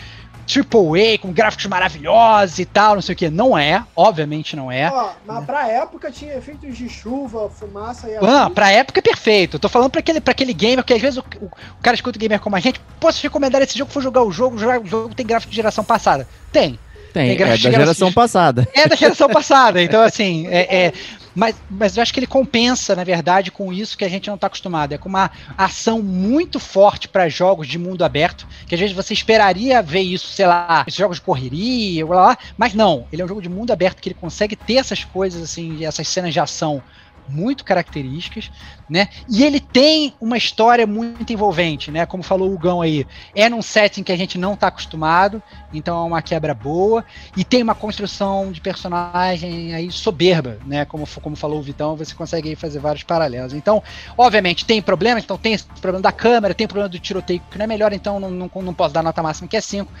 Triple A, com gráficos maravilhosos e tal, não sei o que. Não é, obviamente não é. Ó, mas pra época tinha efeitos de chuva, fumaça e Ah, pra época é perfeito. Eu tô falando pra aquele, pra aquele gamer, porque às vezes o, o, o cara escuta o gamer como a gente, se recomendar esse jogo, for jogar o jogo, o jogo tem gráfico de geração passada. Tem. Tem, tem é da geração passada. É da geração passada. Então, [LAUGHS] assim, é, é, mas, mas eu acho que ele compensa, na verdade, com isso que a gente não está acostumado. É com uma ação muito forte para jogos de mundo aberto, que às vezes você esperaria ver isso, sei lá, esses jogos de correria, blá, blá, mas não. Ele é um jogo de mundo aberto que ele consegue ter essas coisas, assim, essas cenas de ação muito características, né? E ele tem uma história muito envolvente, né? Como falou o Gão aí, é num setting que a gente não está acostumado, então é uma quebra boa e tem uma construção de personagem aí soberba, né? Como, como falou o Vitão, você consegue fazer vários paralelos. Então, obviamente tem problemas, então tem esse problema da câmera, tem problema do tiroteio que não é melhor, então não, não, não posso dar nota máxima que é 5,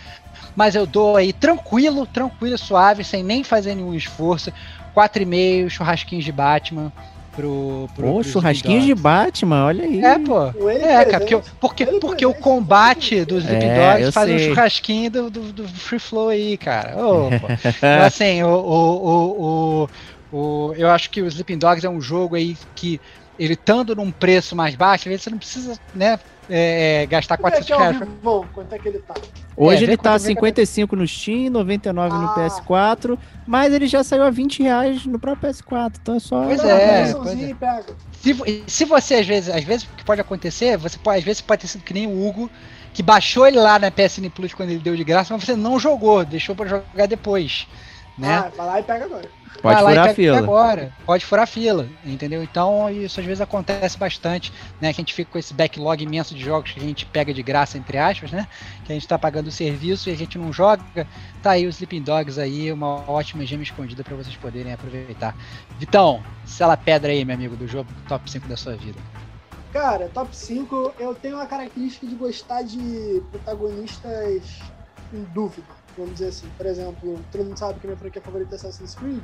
mas eu dou aí tranquilo, tranquilo, suave, sem nem fazer nenhum esforço. 4,5 churrasquinhos de Batman pro. pro Pô, churrasquinhos de Batman, olha aí. É, pô. É, cara, porque, porque, porque o combate dos Sleeping é, Dogs faz sei. um churrasquinho do, do, do, Free Flow aí, cara. Oh, [LAUGHS] então, assim, o, o, o, o, eu acho que o Sleeping Dogs é um jogo aí que ele estando num preço mais baixo, às vezes você não precisa, né, é, gastar 400 é reais. É bom, quanto é que ele tá? Hoje é, ele tá 55 no Steam, 99 ah. no PS4, mas ele já saiu a 20 reais no próprio PS4, então é só... Pois é, pois é. Se, se você, às vezes, às vezes, o que pode acontecer, você pode, às vezes pode ter sido que nem o Hugo, que baixou ele lá na PSN Plus quando ele deu de graça, mas você não jogou, deixou para jogar depois. Né? Ah, vai lá e pega agora. Pode furar a fila. Agora, pode furar a fila, entendeu? Então isso às vezes acontece bastante, né? Que a gente fica com esse backlog imenso de jogos que a gente pega de graça, entre aspas, né? Que a gente tá pagando o serviço e a gente não joga. Tá aí os Sleeping Dogs aí, uma ótima gema escondida para vocês poderem aproveitar. Vitão, sela pedra aí, meu amigo, do jogo top 5 da sua vida. Cara, top 5, eu tenho a característica de gostar de protagonistas em dúvida vamos dizer assim. Por exemplo, todo mundo sabe que minha franquia favorita é Assassin's Creed.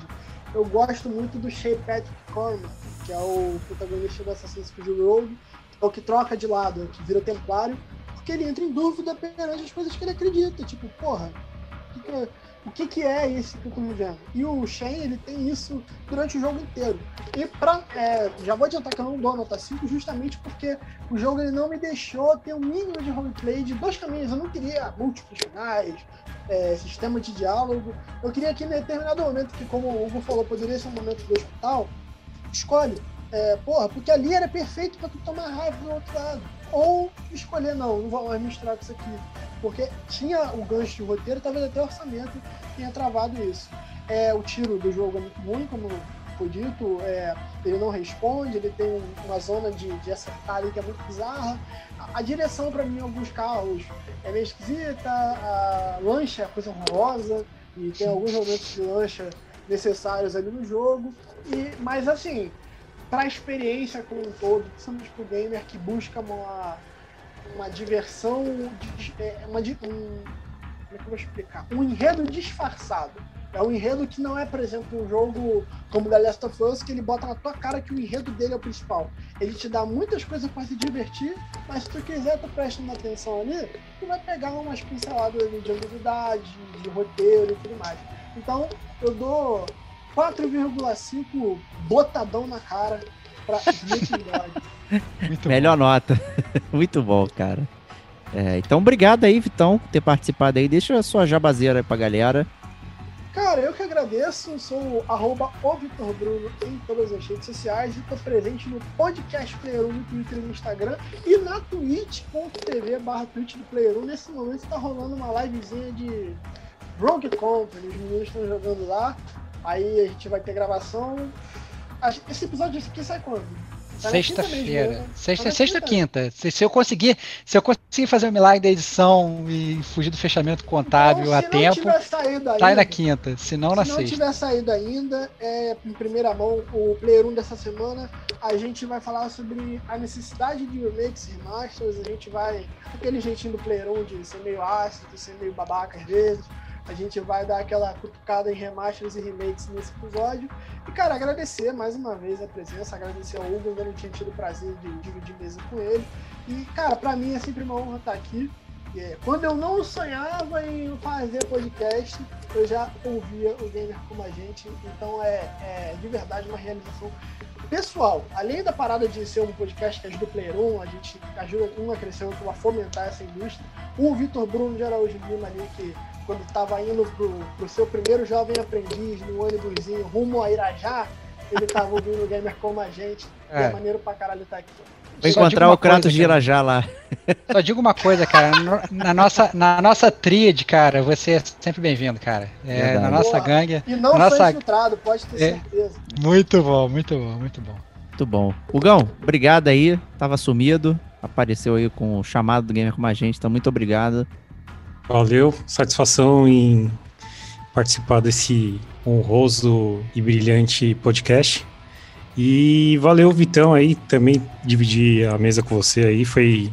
Eu gosto muito do Shea Patrick Corman, que é o protagonista do Assassin's Creed Rogue, que é o que troca de lado, que vira templário, porque ele entra em dúvida perante as coisas que ele acredita. Tipo, porra, que que é? O que, que é esse que eu tô vivendo. E o Shen, ele tem isso durante o jogo inteiro. E pra, é, já vou adiantar que eu não dou nota 5 justamente porque o jogo ele não me deixou ter um mínimo de roleplay de dois caminhos. Eu não queria múltiplos finais, é, sistema de diálogo. Eu queria que em determinado momento, que como o Hugo falou, poderia ser um momento do hospital, escolhe. É, porra, porque ali era perfeito para tu tomar raiva do outro lado. Ou escolher, não, não vou mais misturar com isso aqui. Porque tinha o gancho de roteiro, talvez até o orçamento tenha travado isso. É, o tiro do jogo é muito ruim, como foi dito, é, ele não responde, ele tem uma zona de, de acertar ali que é muito bizarra. A, a direção, para mim, em alguns carros é meio esquisita, a lancha é coisa horrorosa, e tem alguns momentos de lancha necessários ali no jogo. E, mas assim, para a experiência como um todo, principalmente para o gamer que busca uma, uma diversão, é, uma, um, como é que eu vou explicar? Um enredo disfarçado é um enredo que não é, por exemplo, um jogo como The Last of Us, que ele bota na tua cara que o enredo dele é o principal. Ele te dá muitas coisas para se divertir, mas se tu quiser, tu prestando atenção ali, tu vai pegar umas pinceladas de ambiguidade, de roteiro e tudo mais. Então, eu dou 4,5 botadão na cara pra [LAUGHS] Melhor nota. [LAUGHS] Muito bom, cara. É, então, obrigado aí, Vitão, por ter participado aí. Deixa a sua jabazeira aí pra galera. Cara, eu que agradeço, sou arroba o Vitor Bruno em todas as redes sociais e estou presente no Podcast Player 1 no Twitter e no Instagram e na twitch.tv barra Twitch do Player 1. Nesse momento está rolando uma livezinha de Rogue Company, os meninos estão jogando lá. Aí a gente vai ter gravação. Esse episódio aqui sai quando? Sexta-feira. Né? Sexta, sexta quinta. Se, se, eu conseguir, se eu conseguir fazer o milagre da edição e fugir do fechamento contábil então, a tempo, tá aí na quinta, se não na se sexta. Se não tiver saído ainda, é, em primeira mão, o Player 1 dessa semana, a gente vai falar sobre a necessidade de remakes, remasters, a gente vai, aquele jeitinho do Player 1 de ser meio ácido, ser meio babaca às vezes, a gente vai dar aquela cutucada em remasters e remakes nesse episódio. E, cara, agradecer mais uma vez a presença, agradecer ao Hugo, ainda não tinha tido o prazer de dividir mesa com ele. E, cara, para mim é sempre uma honra estar aqui. Quando eu não sonhava em fazer podcast, eu já ouvia o Gamer como a gente. Então é, é de verdade uma realização pessoal. Além da parada de ser um podcast que ajuda o Player 1, a gente ajuda um a crescer, outro a fomentar essa indústria. O Vitor Bruno de Araújo Lima ali, que quando estava indo pro, pro seu primeiro jovem aprendiz no ônibusinho rumo a Irajá, ele estava ouvindo o gamer como a gente. É. E é maneiro pra caralho estar tá aqui. Vou encontrar o Kratos de Irajá lá. [LAUGHS] Só digo uma coisa, cara. Na nossa, na nossa tríade, cara, você é sempre bem-vindo, cara. É, na nossa Boa. gangue. E não nossa... foi infiltrado, pode ter é. certeza. Muito bom, muito bom, muito bom. Muito bom. Hugão, obrigado aí. Tava sumido. Apareceu aí com o chamado do Gamer com a gente. Então, muito obrigado. Valeu, satisfação em participar desse honroso e brilhante podcast. E valeu, Vitão, aí também dividir a mesa com você aí. Foi,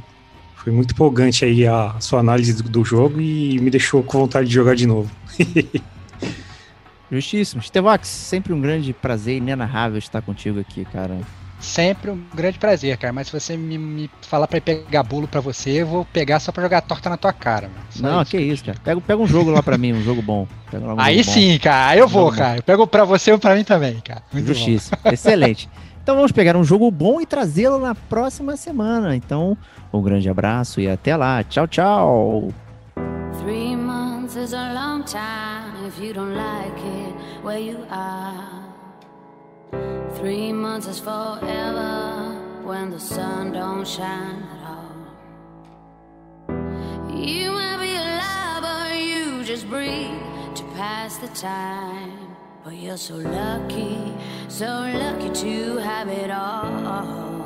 foi muito empolgante aí a sua análise do, do jogo e me deixou com vontade de jogar de novo. [LAUGHS] Justíssimo. Stevox, sempre um grande prazer inenarrável estar contigo aqui, cara. Sempre um grande prazer, cara. Mas se você me, me falar pra ir pegar bolo pra você, eu vou pegar só pra jogar torta na tua cara, mano. Só Não, isso, que isso, cara. Pega, pega um jogo lá pra mim, um jogo bom. Um Aí sim, bom. cara. Aí eu vou, cara. Eu pego pra você ou pra mim também, cara. Muito Justiça. Excelente. [LAUGHS] Então vamos pegar um jogo bom e trazê-lo na próxima semana. Então, um grande abraço e até lá. Tchau, tchau. Three months is a long time if you don't like it where you are. Three months is forever when the sun don't shine at all. You might be alive, but you just breathe to pass the time. But you're so lucky, so lucky to have it all.